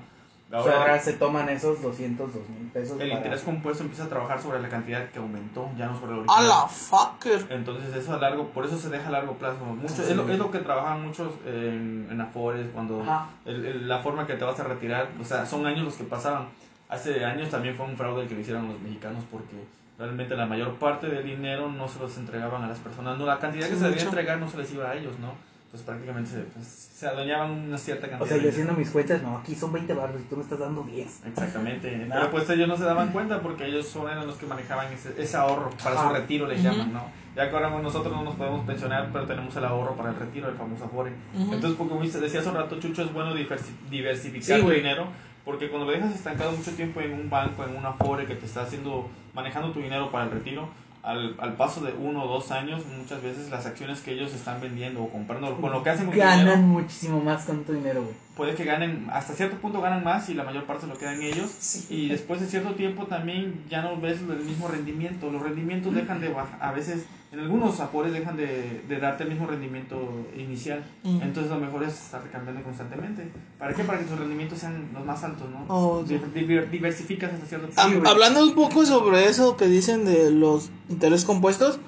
O sea, Ahora, ahora se toman esos 202 mil pesos. el para- interés compuesto empieza a trabajar sobre la cantidad que aumentó, ya no sobre la A original. la fucker. Entonces eso a largo, por eso se deja a largo plazo. Mucho, Sí. es, lo, es lo que trabajan muchos en, en Afores, cuando el- el- la forma que te vas a retirar, o sea, son años los que pasaban. Hace años también fue un fraude el que le hicieron los mexicanos porque realmente la mayor parte del dinero no se los entregaban a las personas. No, la cantidad que Sí, se debía mucho. entregar no se les iba a ellos, ¿no? Entonces prácticamente se, pues, se adueñaban una cierta cantidad O sea, yo haciendo mis cuentas, no, aquí son 20 barros y tú me estás dando 10. Exactamente, No. pero pues ellos no se daban cuenta porque ellos son eran los que manejaban ese, ese ahorro para su retiro, les Ujú. llaman, ¿no? Ya que ahora nosotros no nos podemos pensionar, pero tenemos el ahorro para el retiro, el famoso Afore. Ujú. Entonces, porque como decía hace un rato, Chucho, es bueno diversi- diversificar Sí, tu dinero, porque cuando lo dejas estancado mucho tiempo en un banco, en un Afore que te está haciendo, manejando tu dinero para el retiro, al, al paso de uno o dos años, muchas veces las acciones que ellos están vendiendo o comprando, con lo que hacen con tu Ganan dinero, muchísimo más con tu dinero, güey. puede que ganen, hasta cierto punto ganan más y la mayor parte se lo quedan ellos. Sí. Y después de cierto tiempo también ya no ves el mismo rendimiento. Los rendimientos dejan de bajar, a veces en algunos apores dejan de, de darte el mismo rendimiento inicial. Entonces lo mejor es estar cambiando constantemente. ¿Para qué? Para que tus rendimientos sean los más altos, ¿no? Oh, sí. Di- diver- diversificas hasta cierto punto. Hablando un poco sobre eso que dicen de los intereses compuestos,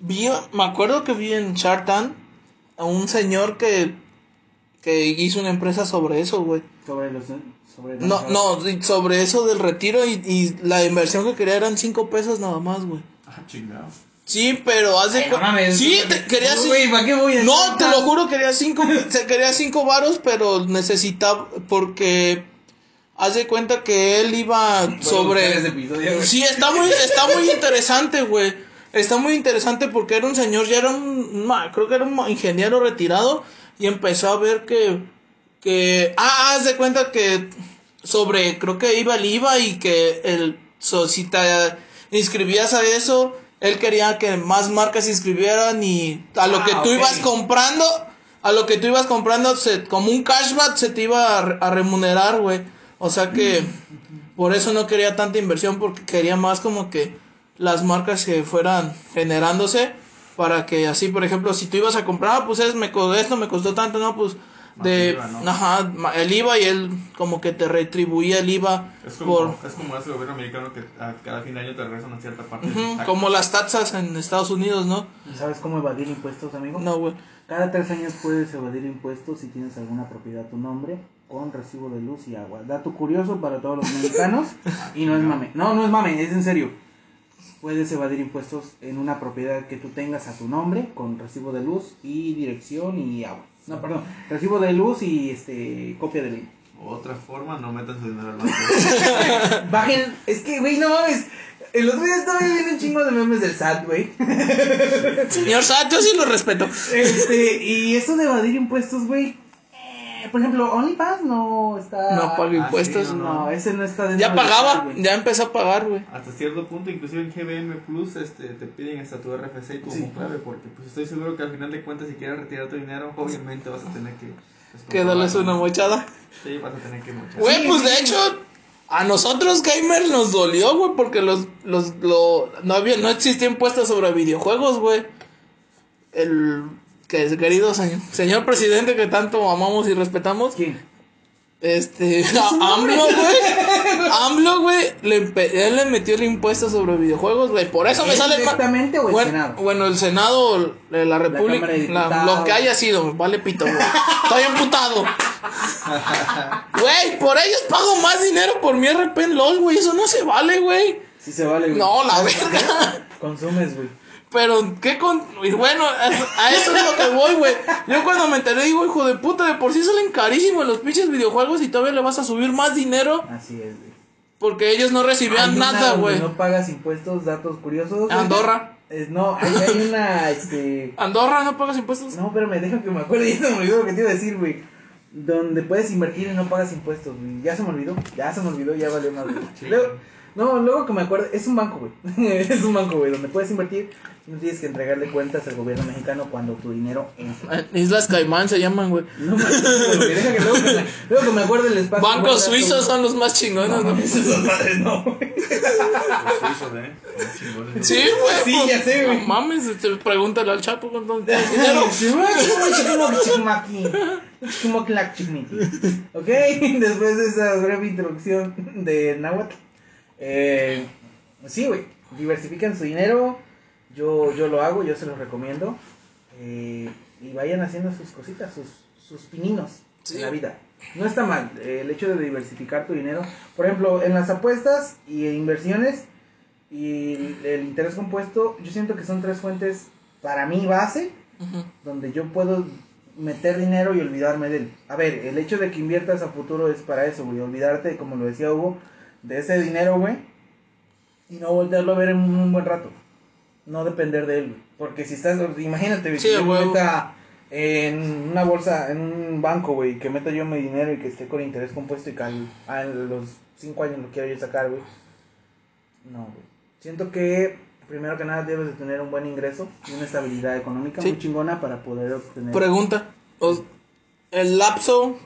vi, me acuerdo que vi en Shark Tank a un señor que, que hizo una empresa sobre eso, güey. Sobre los. Sobre los No, no, sobre eso del retiro y, y la inversión que quería eran 5 pesos nada más, güey. Ah, chingado. Sí, pero haz de Ay, no mames. Sí, te- quería No, ci- Güey, ¿para qué voy a No, te lo juro, quería cinco, se quería cinco varos, pero necesitaba, porque haz de cuenta que él iba sobre... Ese episodio, güey. Sí, está muy, está muy interesante, güey. Está muy interesante porque era un señor, ya era un, creo que era un ingeniero retirado y empezó a ver que, que, ah, haz de cuenta que sobre, creo que iba el IVA y que el, so, si te inscribías a eso, él quería que más marcas se inscribieran y a lo Ah, que tú ibas comprando, a lo que tú ibas comprando, se, como un cashback se te iba a, re- a remunerar, güey. O sea que por eso no quería tanta inversión porque quería más como que las marcas que fueran generándose para que así, por ejemplo, si tú ibas a comprar, ah, pues es, me esto me costó tanto, no, pues de, el IVA, ¿no? ajá, el IVA y él como que te retribuía el IVA Es como, por, es como hace el gobierno americano que a cada fin de año te regresan una cierta parte. Como las taxas en Estados Unidos, ¿no? ¿Sabes cómo evadir impuestos, amigo? No, güey. Cada tres años puedes evadir impuestos si tienes alguna propiedad a tu nombre con recibo de luz y agua. Dato curioso para todos los mexicanos y no es mame. No, no es mame, es en serio. Puedes evadir impuestos en una propiedad que tú tengas a tu nombre con recibo de luz y dirección y agua. No, perdón, recibo de luz y este copia de ley. Otra forma, no metan su dinero al banco. Bajen, es que güey, no mames. El otro día estaba viendo un chingo de memes del SAT, güey. Señor Sat, yo sí lo respeto. Este, y eso de evadir impuestos, güey. Eh, por ejemplo, OnlyFans no está. No paga sí, impuestos. no, No, ese no está dentro Ya pagaba, ya empezó a pagar, güey. Hasta cierto punto, inclusive en GBM Plus este, te piden hasta tu RFC y tu Sí. clave, porque pues estoy seguro que al final de cuentas si quieres retirar tu dinero, obviamente vas a tener que... pues, Que darles una mochada. Sí, vas a tener que mochar. Güey, Sí, pues sí, de hecho, a nosotros gamers nos dolió, güey, porque los, los, lo, no había, no existía impuestos sobre videojuegos, güey. El, que querido señor, señor presidente que tanto amamos y respetamos, ¿Quién? este, a- AMLO, güey, AMLO, güey, le, él le metió el impuesto sobre videojuegos, güey, por eso me ¿Él sale o el bueno, Senado? Bueno, el Senado de la República, la- lo que haya sido, vale pito, güey. Estoy emputado. Güey, por ellos pago más dinero por mi RP en LOL, güey. Eso no se vale, güey. Sí se vale, güey. No, la verga. Consumes, güey. Pero, ¿qué con.? y bueno, a eso es lo que voy, güey. Yo cuando me enteré, digo, hijo de puta, de por sí salen carísimos los pinches videojuegos y todavía le vas a subir más dinero Así es, güey. porque ellos no recibían Hay una nada, donde güey. No pagas impuestos, datos curiosos. Andorra. Es- no, hay, hay una, este... Andorra, ¿no pagas impuestos? No, pero me deja que me acuerde, ya se me olvidó lo que te iba a decir, güey. Donde puedes invertir y no pagas impuestos, güey. Ya se me olvidó, ya se me olvidó, ya valió más, güey. Sí. Luego- no, luego que me acuerde, es un banco, güey. es un banco, güey, donde puedes invertir no tienes que entregarle cuentas al gobierno mexicano cuando tu dinero entra. Eh, Islas Caimán se llaman, güey. No mames, güey, deja que luego que me, luego que me acuerde el espacio. Bancos suizos son los más chingones, ¿no? Esos son padres, no, güey. Los suizos, ¿eh? Son chingones. Sí, güey. Sí, pues, ya sé, güey. No mames, este, pregúntale al chapo cuánto tienes dinero. Ok, después de esa breve introducción de Nahuatl, eh, sí, güey, diversifican su dinero. Yo, yo lo hago, yo se los recomiendo. eh, y vayan haciendo sus cositas, sus, sus pininos Sí. en la vida. No está mal eh, el hecho de diversificar tu dinero. Por ejemplo, en las apuestas y en inversiones y el, el interés compuesto, yo siento que son tres fuentes para mí base donde yo puedo meter dinero y olvidarme de él. A ver, el hecho de que inviertas a futuro es para eso, güey, olvidarte, como lo decía Hugo, de ese dinero, güey, y no voltearlo a ver en un buen rato. No depender de él. Porque si estás, imagínate, güey, Sí, que yo meta en una bolsa, en un banco, güey, que meta yo mi dinero y que esté con interés compuesto y que al- a los 5 años lo quiero yo sacar, güey. No, güey. Siento que primero que nada debes de tener un buen ingreso y una estabilidad económica Sí. muy chingona para poder obtener. Pregunta. el lapso,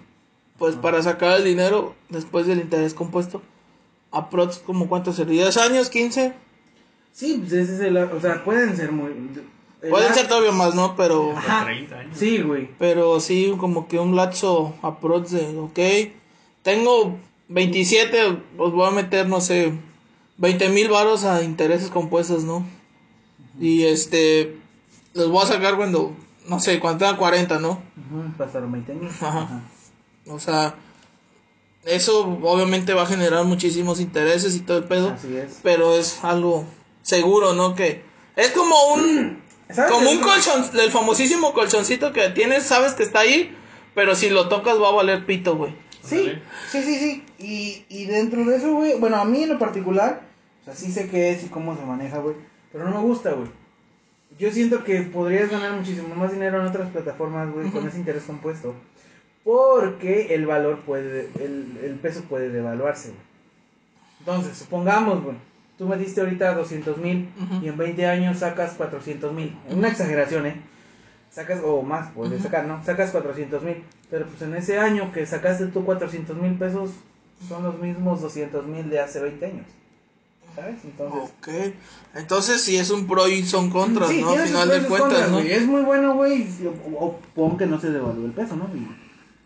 pues para sacar el dinero después del interés compuesto, aprox como cuánto sería, 10 años, 15. Sí, pues ese es el, o sea, pueden ser muy Pueden ser todavía más, ¿no? Pero, Ajá. 30 años. Sí, güey. pero sí, como que un lapso aprox de, ok, tengo 27, os voy a meter, no sé, 20 mil varos a intereses compuestos, ¿no? Y este, los voy a sacar cuando, no sé, cuando tenga 40, ¿no? Ujú, pasaron 20 años. Ajá. O sea, eso obviamente va a generar muchísimos intereses y todo el pedo, Así es. pero es algo seguro, ¿no? Que es como un ¿Sabes como un colchón, el famosísimo colchoncito que tienes, sabes que está ahí, pero si lo tocas va a valer pito, güey. Sí, sí, sí, sí. Y, y dentro de eso, güey, bueno, a mí en lo particular, o sea, sí sé qué es y cómo se maneja, güey, pero no me gusta, güey. Yo siento que podrías ganar muchísimo más dinero en otras plataformas, güey, con ese interés compuesto. Porque el valor puede, el, el peso puede devaluarse, güey. Entonces, supongamos, güey, tú metiste ahorita 200 mil y en 20 años sacas 400 mil. Una exageración, ¿eh? Sacas, o más, puedes Ujú. sacar, sacar, ¿no? Sacas 400 mil. Pero pues en ese año que sacaste tú 400 mil pesos, son los mismos 200 mil de hace 20 años. ¿Sabes? Entonces... Ok. Entonces, si es un pro y son contras, Sí, ¿no? Al final de cuentas, contras, ¿no? Es muy bueno, güey. O, o pon que no se devalúe el peso, ¿no? Y-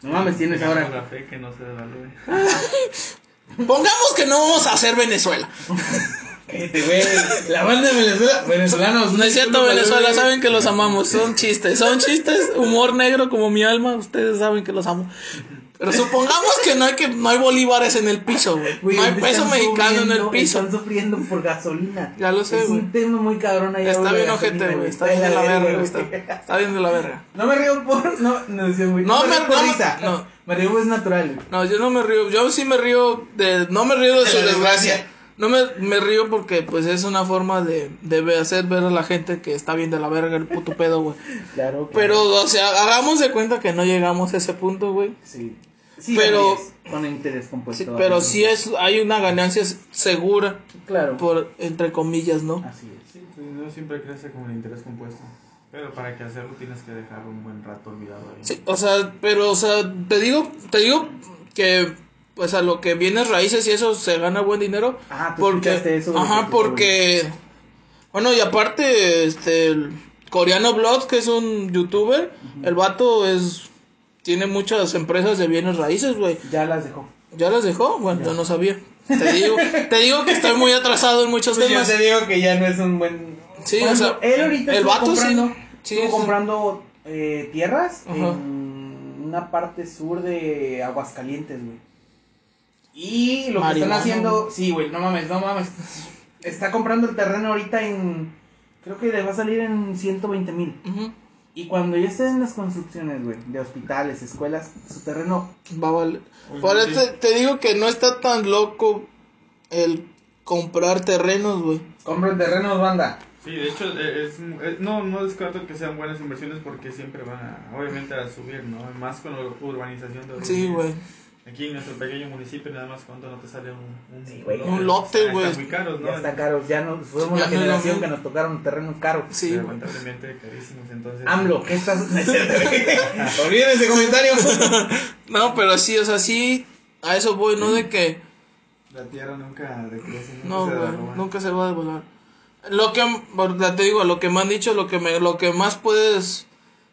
no mames, tienes ahora... la fe que no se devalúe. Pongamos que no vamos a hacer Venezuela. Cállate, güey. La banda de Venezuela... Venezolanos. No es cierto, Venezuela, saben que los amamos. Son chistes, son chistes, humor negro como mi alma. Ustedes saben que los amo. Pero supongamos que no hay que no hay bolívares en el piso, güey. No hay peso mexicano en el piso. Están sufriendo por gasolina. Ya lo sé, Es güey. un tema muy cabrón allá. Está bien ojete, güey. Está bien de la verga. Está, bien de la verga. No me río por. No, no, güey. No, No, me me- río por no me- risa. no. Me río es natural. No, yo no me río. Yo sí me río de. No me río de, su desgracia. No me, me río porque pues es una forma de, de hacer ver a la gente que está bien de la verga el puto pedo, güey. Claro. claro. Pero, o sea, hagamos de cuenta que no llegamos a ese punto, güey. Sí. Sí, Pero- con interés compuesto. Sí, pero sí es, hay una ganancia segura, Claro. por entre comillas, ¿no? Así es. Sí, pues, no siempre crece como el interés compuesto. Pero para que hacerlo tienes que dejar un buen rato olvidado ahí. Sí, o sea, pero, o sea, te digo, te digo que, pues a lo que vienes raíces y eso se gana buen dinero. Tú porque, eso ajá, que- porque, bueno, y aparte, este, el Coreano Blood, que es un youtuber, el vato es, tiene muchas empresas de bienes raíces, güey. Ya las dejó. ¿Ya las dejó? Bueno, yo no sabía. Te digo, te digo que estoy muy atrasado en muchos Pues yo temas. te digo que ya no es un buen. Sí, o sea, él ahorita el vato sí- comprando, sí, estuvo sí. comprando eh, tierras Ajá. en una parte sur de Aguascalientes, güey. Y lo que están haciendo, sí, güey, no mames, no mames. Está comprando el terreno ahorita en, creo que le va a salir en 120 mil. Ujú. Y cuando ya estén en las construcciones, güey, de hospitales, escuelas, su terreno, Va a valer. Por eso te, te digo que no está tan loco el comprar terrenos, güey. compren terrenos, banda. Sí, de hecho, eh, es, es- no, no descarto que sean buenas inversiones porque siempre van a, obviamente, a subir, ¿no? Más con la urbanización de Sí, güey. Aquí en nuestro pequeño municipio, nada más, ¿cuánto no te sale un, un, Sí, güey. Un lote, Están- güey. Están muy caros, ¿no? Ya están caros, ya no, fuimos Ya la no generación que nos tocaron terrenos caros. Sí, lamentablemente carísimos, entonces... AMLO, ¿qué estás? Olviden ese comentario. No, pero sí, o sea, sí, a eso voy, ¿no? De que, La tierra nunca decrece, nunca no, se güey, nunca se va a devaluar. Lo que, te digo, lo que me han dicho, lo que, me, lo que más puedes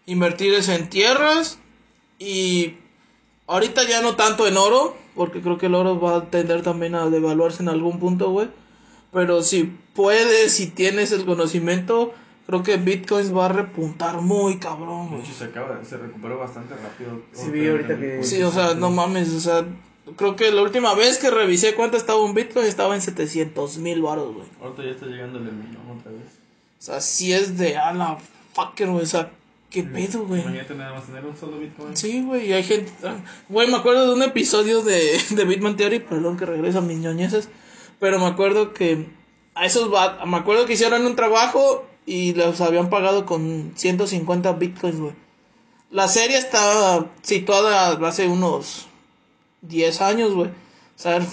invertir es en tierras y ahorita ya no tanto en oro, porque creo que el oro va a tender también a devaluarse en algún punto, güey. Pero si puedes, si tienes el conocimiento, creo que Bitcoin va a repuntar muy cabrón, De güey. hecho, se, acaba, se recuperó bastante rápido. Sí, vi ahorita que- Sí, o sea, no mames, o sea, creo que la última vez que revisé cuánto estaba un Bitcoin estaba en 700 mil baros, güey. Ahorita ya está llegando el millón otra vez. O sea, si es de a la fucker, güey, o sea, qué pedo, güey. Imagínate nada más tener un solo Bitcoin. Sí, güey, y hay gente. ah, Güey, me acuerdo de un episodio de, de Bitman Theory, perdón que regreso a mis ñoñeces, pero me acuerdo que a esos va, me acuerdo que hicieron un trabajo y los habían pagado con 150 bitcoins, güey. La serie está situada hace unos 10 años, güey.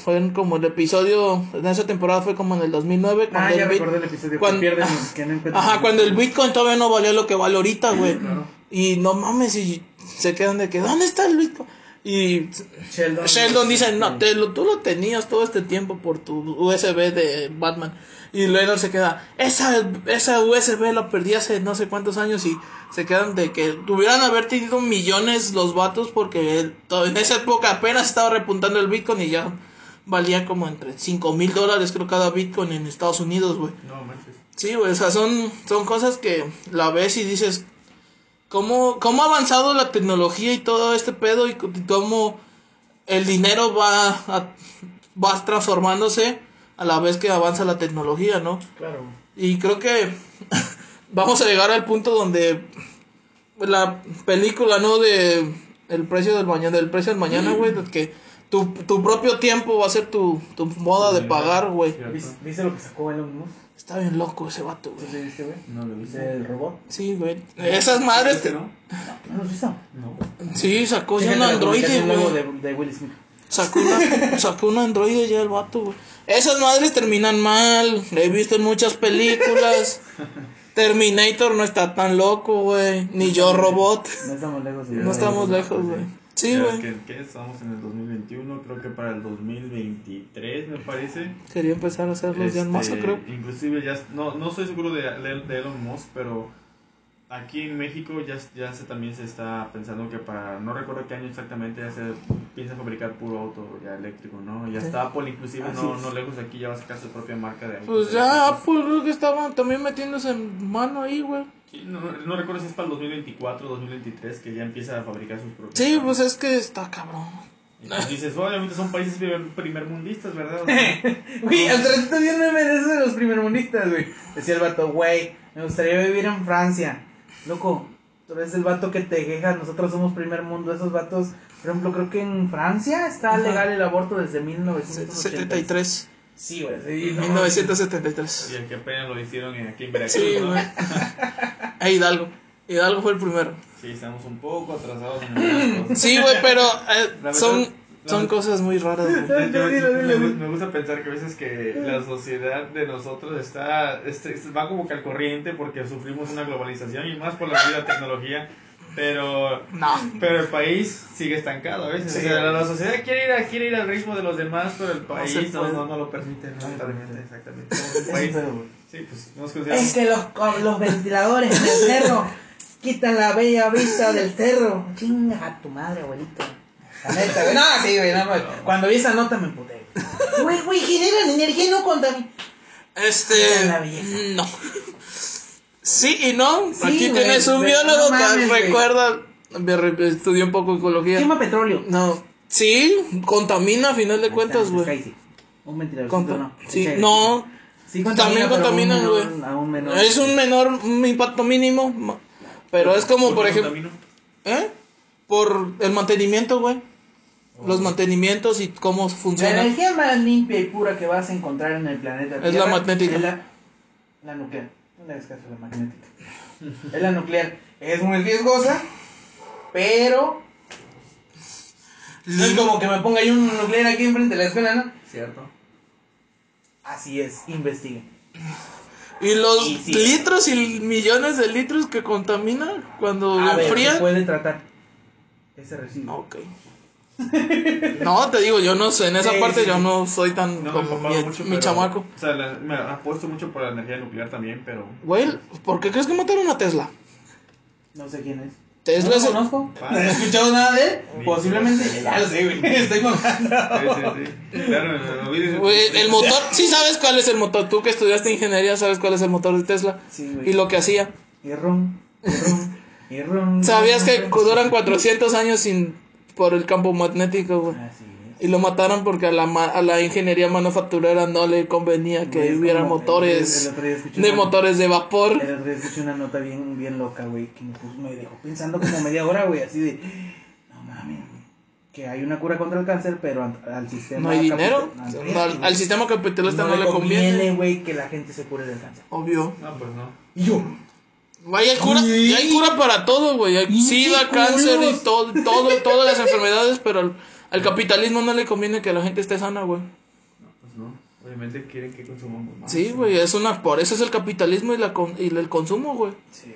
Fue como el episodio, en esa temporada fue como en el 2009. Ah, cuando ya el Bit- recordé el episodio cuando- que que no. Ajá, cuando el Bitcoin todavía no valía lo que vale ahorita, güey. Claro. Y no mames, y se quedan de que, ¿dónde está el Bitcoin? Y Sheldon, Sheldon dice, no, te lo, tú lo tenías todo este tiempo por tu USB de Batman. Y Leonard se queda, esa, esa USB la perdí hace no sé cuántos años y se quedan de que tuvieran haber tenido millones los vatos porque él- en esa época apenas estaba repuntando el Bitcoin y ya valía como entre 5 mil dólares creo cada Bitcoin en Estados Unidos, güey. No manches. Sí, güey, o sea, son, son cosas que la ves y dices, ¿cómo, ¿cómo ha avanzado la tecnología y todo este pedo y cómo el dinero va, a- va transformándose a la vez que avanza la tecnología, ¿no? Claro. Y creo que vamos a llegar al punto donde la película, ¿no? De el precio del mañana, del precio del mañana, güey, de que tu, tu propio tiempo va a ser tu, tu moda de pagar, güey. ¿Viste, lo que sacó Elon Musk? Está bien loco ese vato, ¿Tú güey. sí viste, güey? No lo viste. Del robot. Sí, güey. Esas madres. ¿Viste, no? ¿No lo has visto? No. Sí, sacó ya un androide, güey. de, de Will Smith. Sacó, una, sacó un androide ya el vato, güey. Esas madres terminan mal. Lo he visto en muchas películas. Terminator no está tan loco, güey. Ni yo robot. No estamos lejos de No estamos lejos, güey. Sí, güey. que, que estamos en el 2021, creo que para el 2023 me parece. Quería empezar a hacerlos ya en masa, Este, creo. Inclusive ya, no, no estoy seguro de, de- de Elon Musk, pero aquí en México ya, ya se, también se está pensando que para, no recuerdo qué año exactamente, ya se piensa fabricar puro auto ya eléctrico, ¿no? Ya está Apple inclusive, Así no, es. no lejos de aquí, ya va a sacar su propia marca de autos Pues ya. Apple creo que estaban también metiéndose en mano ahí, güey. Sí, no, no- no recuerdo si es para el 2024 o 2023 que ya empieza a fabricar sus propios Sí, autos. pues es que está cabrón. Y pues dices, obviamente son países primer- primermundistas, ¿verdad? Güey, al ratito meme de esos de los primermundistas, güey. Decía el vato, güey, me gustaría vivir en Francia. Loco, tú eres el vato que te quejas, nosotros somos primer mundo. Esos vatos, por ejemplo, creo que en Francia está Ajá. legal el aborto desde 1973. 73. Sí, güey. Sí, no, 1973. Y el que apenas lo hicieron en- aquí en Veracruz, Sí, ¿no? güey. E Hidalgo. Hidalgo fue el primero. Sí, estamos un poco atrasados en. Sí, güey, pero eh, son, verdad- son cosas muy raras, güey. Yo- yo- Dilo, dilo, me, me gusta pensar que a veces que la sociedad de nosotros está, este, va como que al corriente porque sufrimos una globalización y más por la vida tecnología, pero, No. pero el país sigue estancado a veces. Sí. O sea, la, sociedad quiere ir, a- quiere ir al ritmo de los demás, pero el país no, no, no lo permite. ¿no? Exactamente, exactamente. Ese país- sí, pues nos Es que los, los ventiladores del cerro quitan la bella vista del cerro. Chinga a tu madre, abuelito. La neta, güey. No, sí, güey. No, güey. Cuando vi esa nota me emputé. Güey, güey, generan energía y no contaminan. Este. La. No. Sí y no. Sí, Aquí güey, tienes un biólogo no que mames, recuerda. Estudió un poco ecología. Quema petróleo. No. Sí, contamina a final de cuentas, güey. Sí. Un ventilador. Conta- no. Sí, no. Sí, También pero a un contaminan, güey. Menor. Es un menor, un impacto mínimo. Pero es como, por qué ejemplo. ¿Eh? Por el mantenimiento, güey. Los mantenimientos y cómo La funciona. energía más limpia y pura que vas a encontrar en el planeta Es la Tierra magnética. Es la, la nuclear. No le caso a la magnética. es la nuclear. Es muy riesgosa, pero no es como que me ponga yo un nuclear aquí enfrente de la escuela, ¿no? Cierto. Así es, investiguen. Y los Y sí. litros y millones de litros que contamina cuando A ver, enfría. se puede tratar ese residuo. Ok. No, te digo, yo no sé, en esa Sí, parte sí, yo no soy tan No como mi, mucho, mi pero- chamaco. O sea, la- me apuesto mucho por la energía nuclear también, pero... Güey, ¿por qué crees que mataron a Tesla? No sé quién es. Tesla no lo conozco. No he escuchado nada de él. Posiblemente. Ya lo sé, güey. Estoy mojando. Sí, sí, sí. Claro, el motor, sí sabes cuál es el motor. Tú que estudiaste ingeniería sabes cuál es el motor de Tesla. Sí, güey. Y lo que hacía. Y rum, y rum, y rum. ¿Sabías que duran 400 años sin por el campo magnético, güey? Así es. Y lo mataron porque a la, ma- a la ingeniería manufacturera no le convenía que hubiera como- motores el día escuché de una- motores de vapor. El otro día escuché una nota bien, bien loca, güey, que me, puso- me dejó pensando como media hora, güey, así de, no mames, que hay una cura contra el cáncer, pero al, sistema... No hay dinero. capital- Al, al sistema capitalista no, no le conviene. güey, que la gente se cure del cáncer. Obvio. No, pues no. Y yo, Hay cura, Sí. hay cura para todo, güey. Hay sida, cáncer y todo, todo, todas las enfermedades, pero al, al capitalismo no le conviene que la gente esté sana, güey. No, pues no. Obviamente quieren que consumamos más. Sí, güey, es una, por eso es el capitalismo y, la con- y el consumo, güey. sí,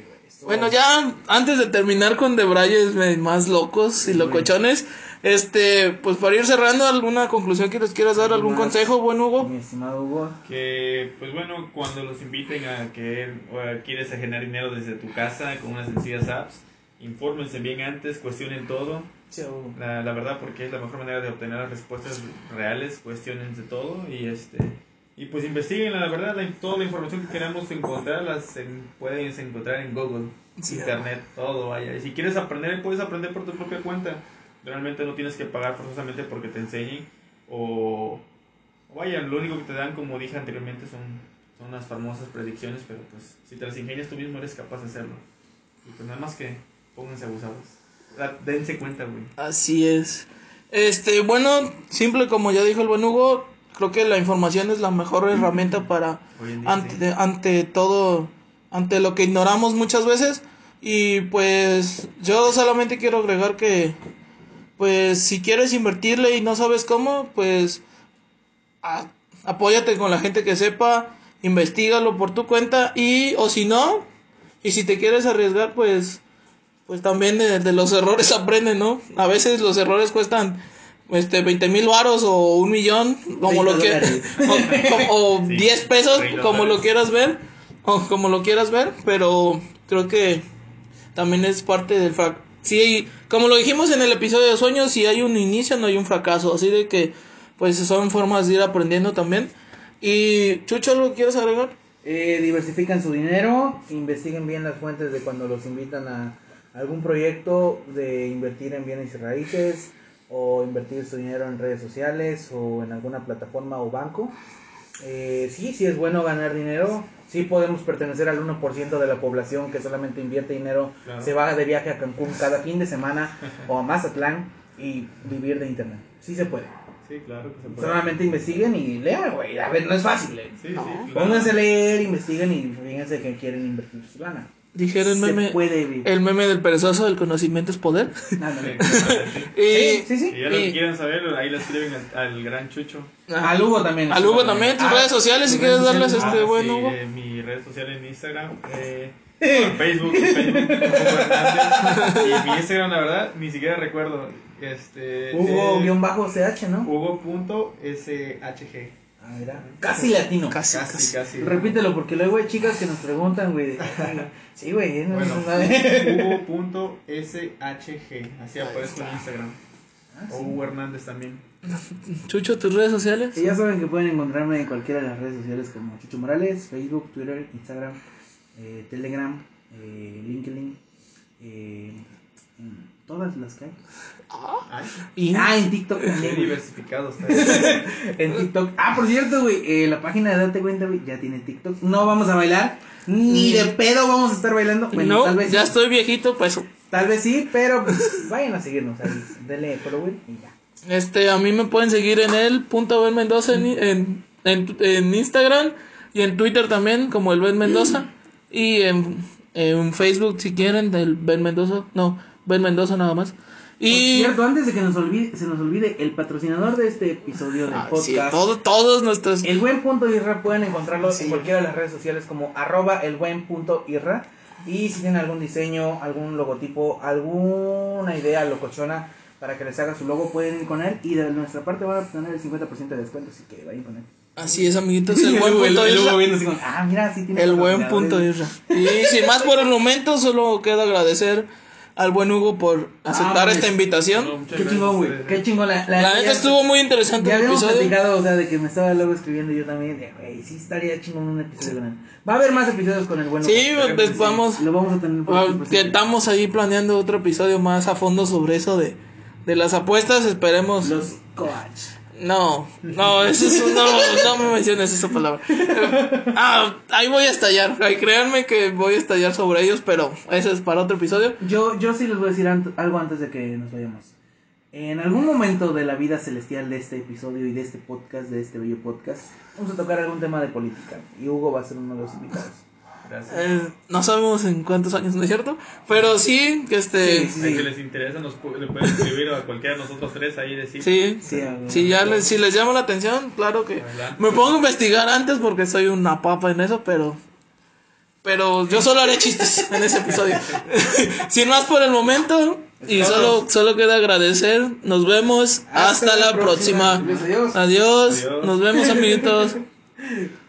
güey, Bueno, ya antes de terminar con debrayes eh, más locos y locochones, este, pues para ir cerrando, ¿alguna conclusión que les quieras dar? ¿Algún Más. consejo, buen Hugo? Mi estimado Hugo, Que, pues bueno, cuando los inviten a que o a- quieres a generar dinero desde tu casa con unas sencillas apps, infórmense bien antes, cuestionen todo. La, la verdad, porque es la mejor manera de obtener las respuestas reales, cuestionen de todo y este y pues investiguen la verdad, la- toda la información que queramos encontrar las en- pueden encontrar en Google, Sí. internet, todo vaya. Y si quieres aprender, puedes aprender por tu propia cuenta. Realmente no tienes que pagar forzosamente porque te enseñen o, o vaya, lo único que te dan, como dije anteriormente, son, son unas famosas predicciones, pero pues si te las ingenias tú mismo eres capaz de hacerlo. Y pues nada más que pónganse abusados. Dense cuenta, güey. Así es. Este, bueno, simple como ya dijo el buen Hugo, creo que la información es la mejor herramienta para día, sí. ante, ante todo, ante lo que ignoramos muchas veces. Y pues yo solamente quiero agregar que, pues si quieres invertirle y no sabes cómo, pues a- apóyate con la gente que sepa, investigalo por tu cuenta y, o si no, y si te quieres arriesgar, pues, pues también de, de los errores aprende, ¿no? A veces los errores cuestan este 20 mil varos o un millón, como lo 30 que dólares. o, o- o Sí, 10 pesos, 30 como lo quieras ver, o como lo quieras ver, pero creo que también es parte del fracaso. Sí, como lo dijimos en el episodio de sueños, si hay un inicio no hay un fracaso, así de que pues son formas de ir aprendiendo también. Y Chucho, ¿algo quieres agregar? Eh, diversifican su dinero, investiguen bien las fuentes de cuando los invitan a algún proyecto de invertir en bienes y raíces o invertir su dinero en redes sociales o en alguna plataforma o banco. Eh, sí, sí es bueno ganar dinero, sí podemos pertenecer al 1% de la población que solamente invierte dinero, Claro. se va de viaje a Cancún cada fin de semana o a Mazatlán y vivir de internet. Sí se puede. Sí, claro que se puede. Solamente investiguen y lean, güey. A ver, no es fácil, eh. Sí, sí, claro. Pónganse a leer, investiguen y fíjense que quieren invertir su lana. Dijera el meme, puede vivir. el meme del perezoso, el conocimiento es poder. Ándale. Y, Sí, sí, sí. Si ya lo Y- que quieran saber, ahí le escriben al, al gran Chucho. Ajá. Al Hugo también. Al Hugo también, tus Ah, redes sociales, si quieres darles este Ah, buen sí, Hugo. eh, mi red social en Instagram. Eh, bueno, Facebook, Facebook. Y mi Instagram, la verdad, ni siquiera recuerdo. Este, Hugo eh, ¿no? Hugo.shg. Ah. Casi latino. Casi, Casi, casi. casi. Repítelo porque luego hay chicas que nos preguntan, güey. Sí, güey. no- Bueno. Hugo.shg. Así aparece en Instagram. Ah, O sí. Hugo Hernández también. Chucho, tus redes sociales. Y ya saben que pueden encontrarme en cualquiera de las redes sociales como Chucho Morales, Facebook, Twitter, Instagram, eh, Telegram, eh, LinkedIn, eh, en todas las que hay. Ay, Y Ah, en TikTok qué también. diversificado está. En TikTok. Ah, por cierto, güey, eh, la página de Date Cuenta, güey, ya tiene TikTok. No vamos a bailar, ni de pedo vamos a estar bailando. Bueno, no, tal vez ya sí, estoy viejito, pues. Tal vez sí, pero pues, vayan a seguirnos ahí. Denle follow, güey, y ya. Este, a mí me pueden seguir en el punto Ben Mendoza en, en, en, en Instagram y en Twitter también como el Ben Mendoza y en, en Facebook si quieren del Ben Mendoza, no, Ben Mendoza nada más. Por Y cierto, antes de que nos olvide, se nos olvide, el patrocinador de este episodio del Ah, podcast. sí, todo- todos nuestros El buen punto irra pueden encontrarlo Sí. en cualquiera de las redes sociales como arroba el buen punto irra. Y si tienen algún diseño, algún logotipo, alguna idea locochona para que les haga su logo, pueden ir con él. Y de nuestra parte van a obtener el 50% de descuento, así que vayan con él. Así es, amiguitos, el buen punto viendo así como, ah, mira, sí tiene El buen punto. Isra. Y sin más por el momento, solo queda agradecer al buen Hugo por aceptar mames. esta invitación. No, Qué chingón, güey. Qué chingón. La, La neta ya- estuvo muy interesante Ya el habíamos episodio. platicado, o sea, de que me estaba luego escribiendo yo también, de, güey, sí estaría chingón un episodio con él. Va a haber más episodios con el bueno. Sí, Hugo. pues vamos, Lo vamos a tener por Ah, que estamos ahí planeando otro episodio más a fondo sobre eso de, de las apuestas. Esperemos. Los coach. No, no, eso es no, me menciones esa palabra. Ah, ahí voy a estallar. Créanme que voy a estallar sobre ellos, pero eso es para otro episodio. Yo, yo sí les voy a decir algo antes de que nos vayamos. En algún momento de la vida celestial de este episodio y de este podcast, de este bello podcast, vamos a tocar algún tema de política. Y Hugo va a ser uno de los invitados. Eh, no sabemos en cuántos años, ¿no es cierto? Pero sí, que este. Sí, les interesa, nos pu- le pueden escribir a cualquiera de nosotros tres ahí decir. Sí, Sí, ya les, si les llama la atención, claro que Adelante. me pongo a investigar antes porque soy una papa en eso, pero pero yo solo haré chistes en ese episodio. Sin más por el momento y solo solo queda agradecer. Nos vemos hasta, la próxima. Adiós. Adiós. Adiós. Nos vemos amiguitos.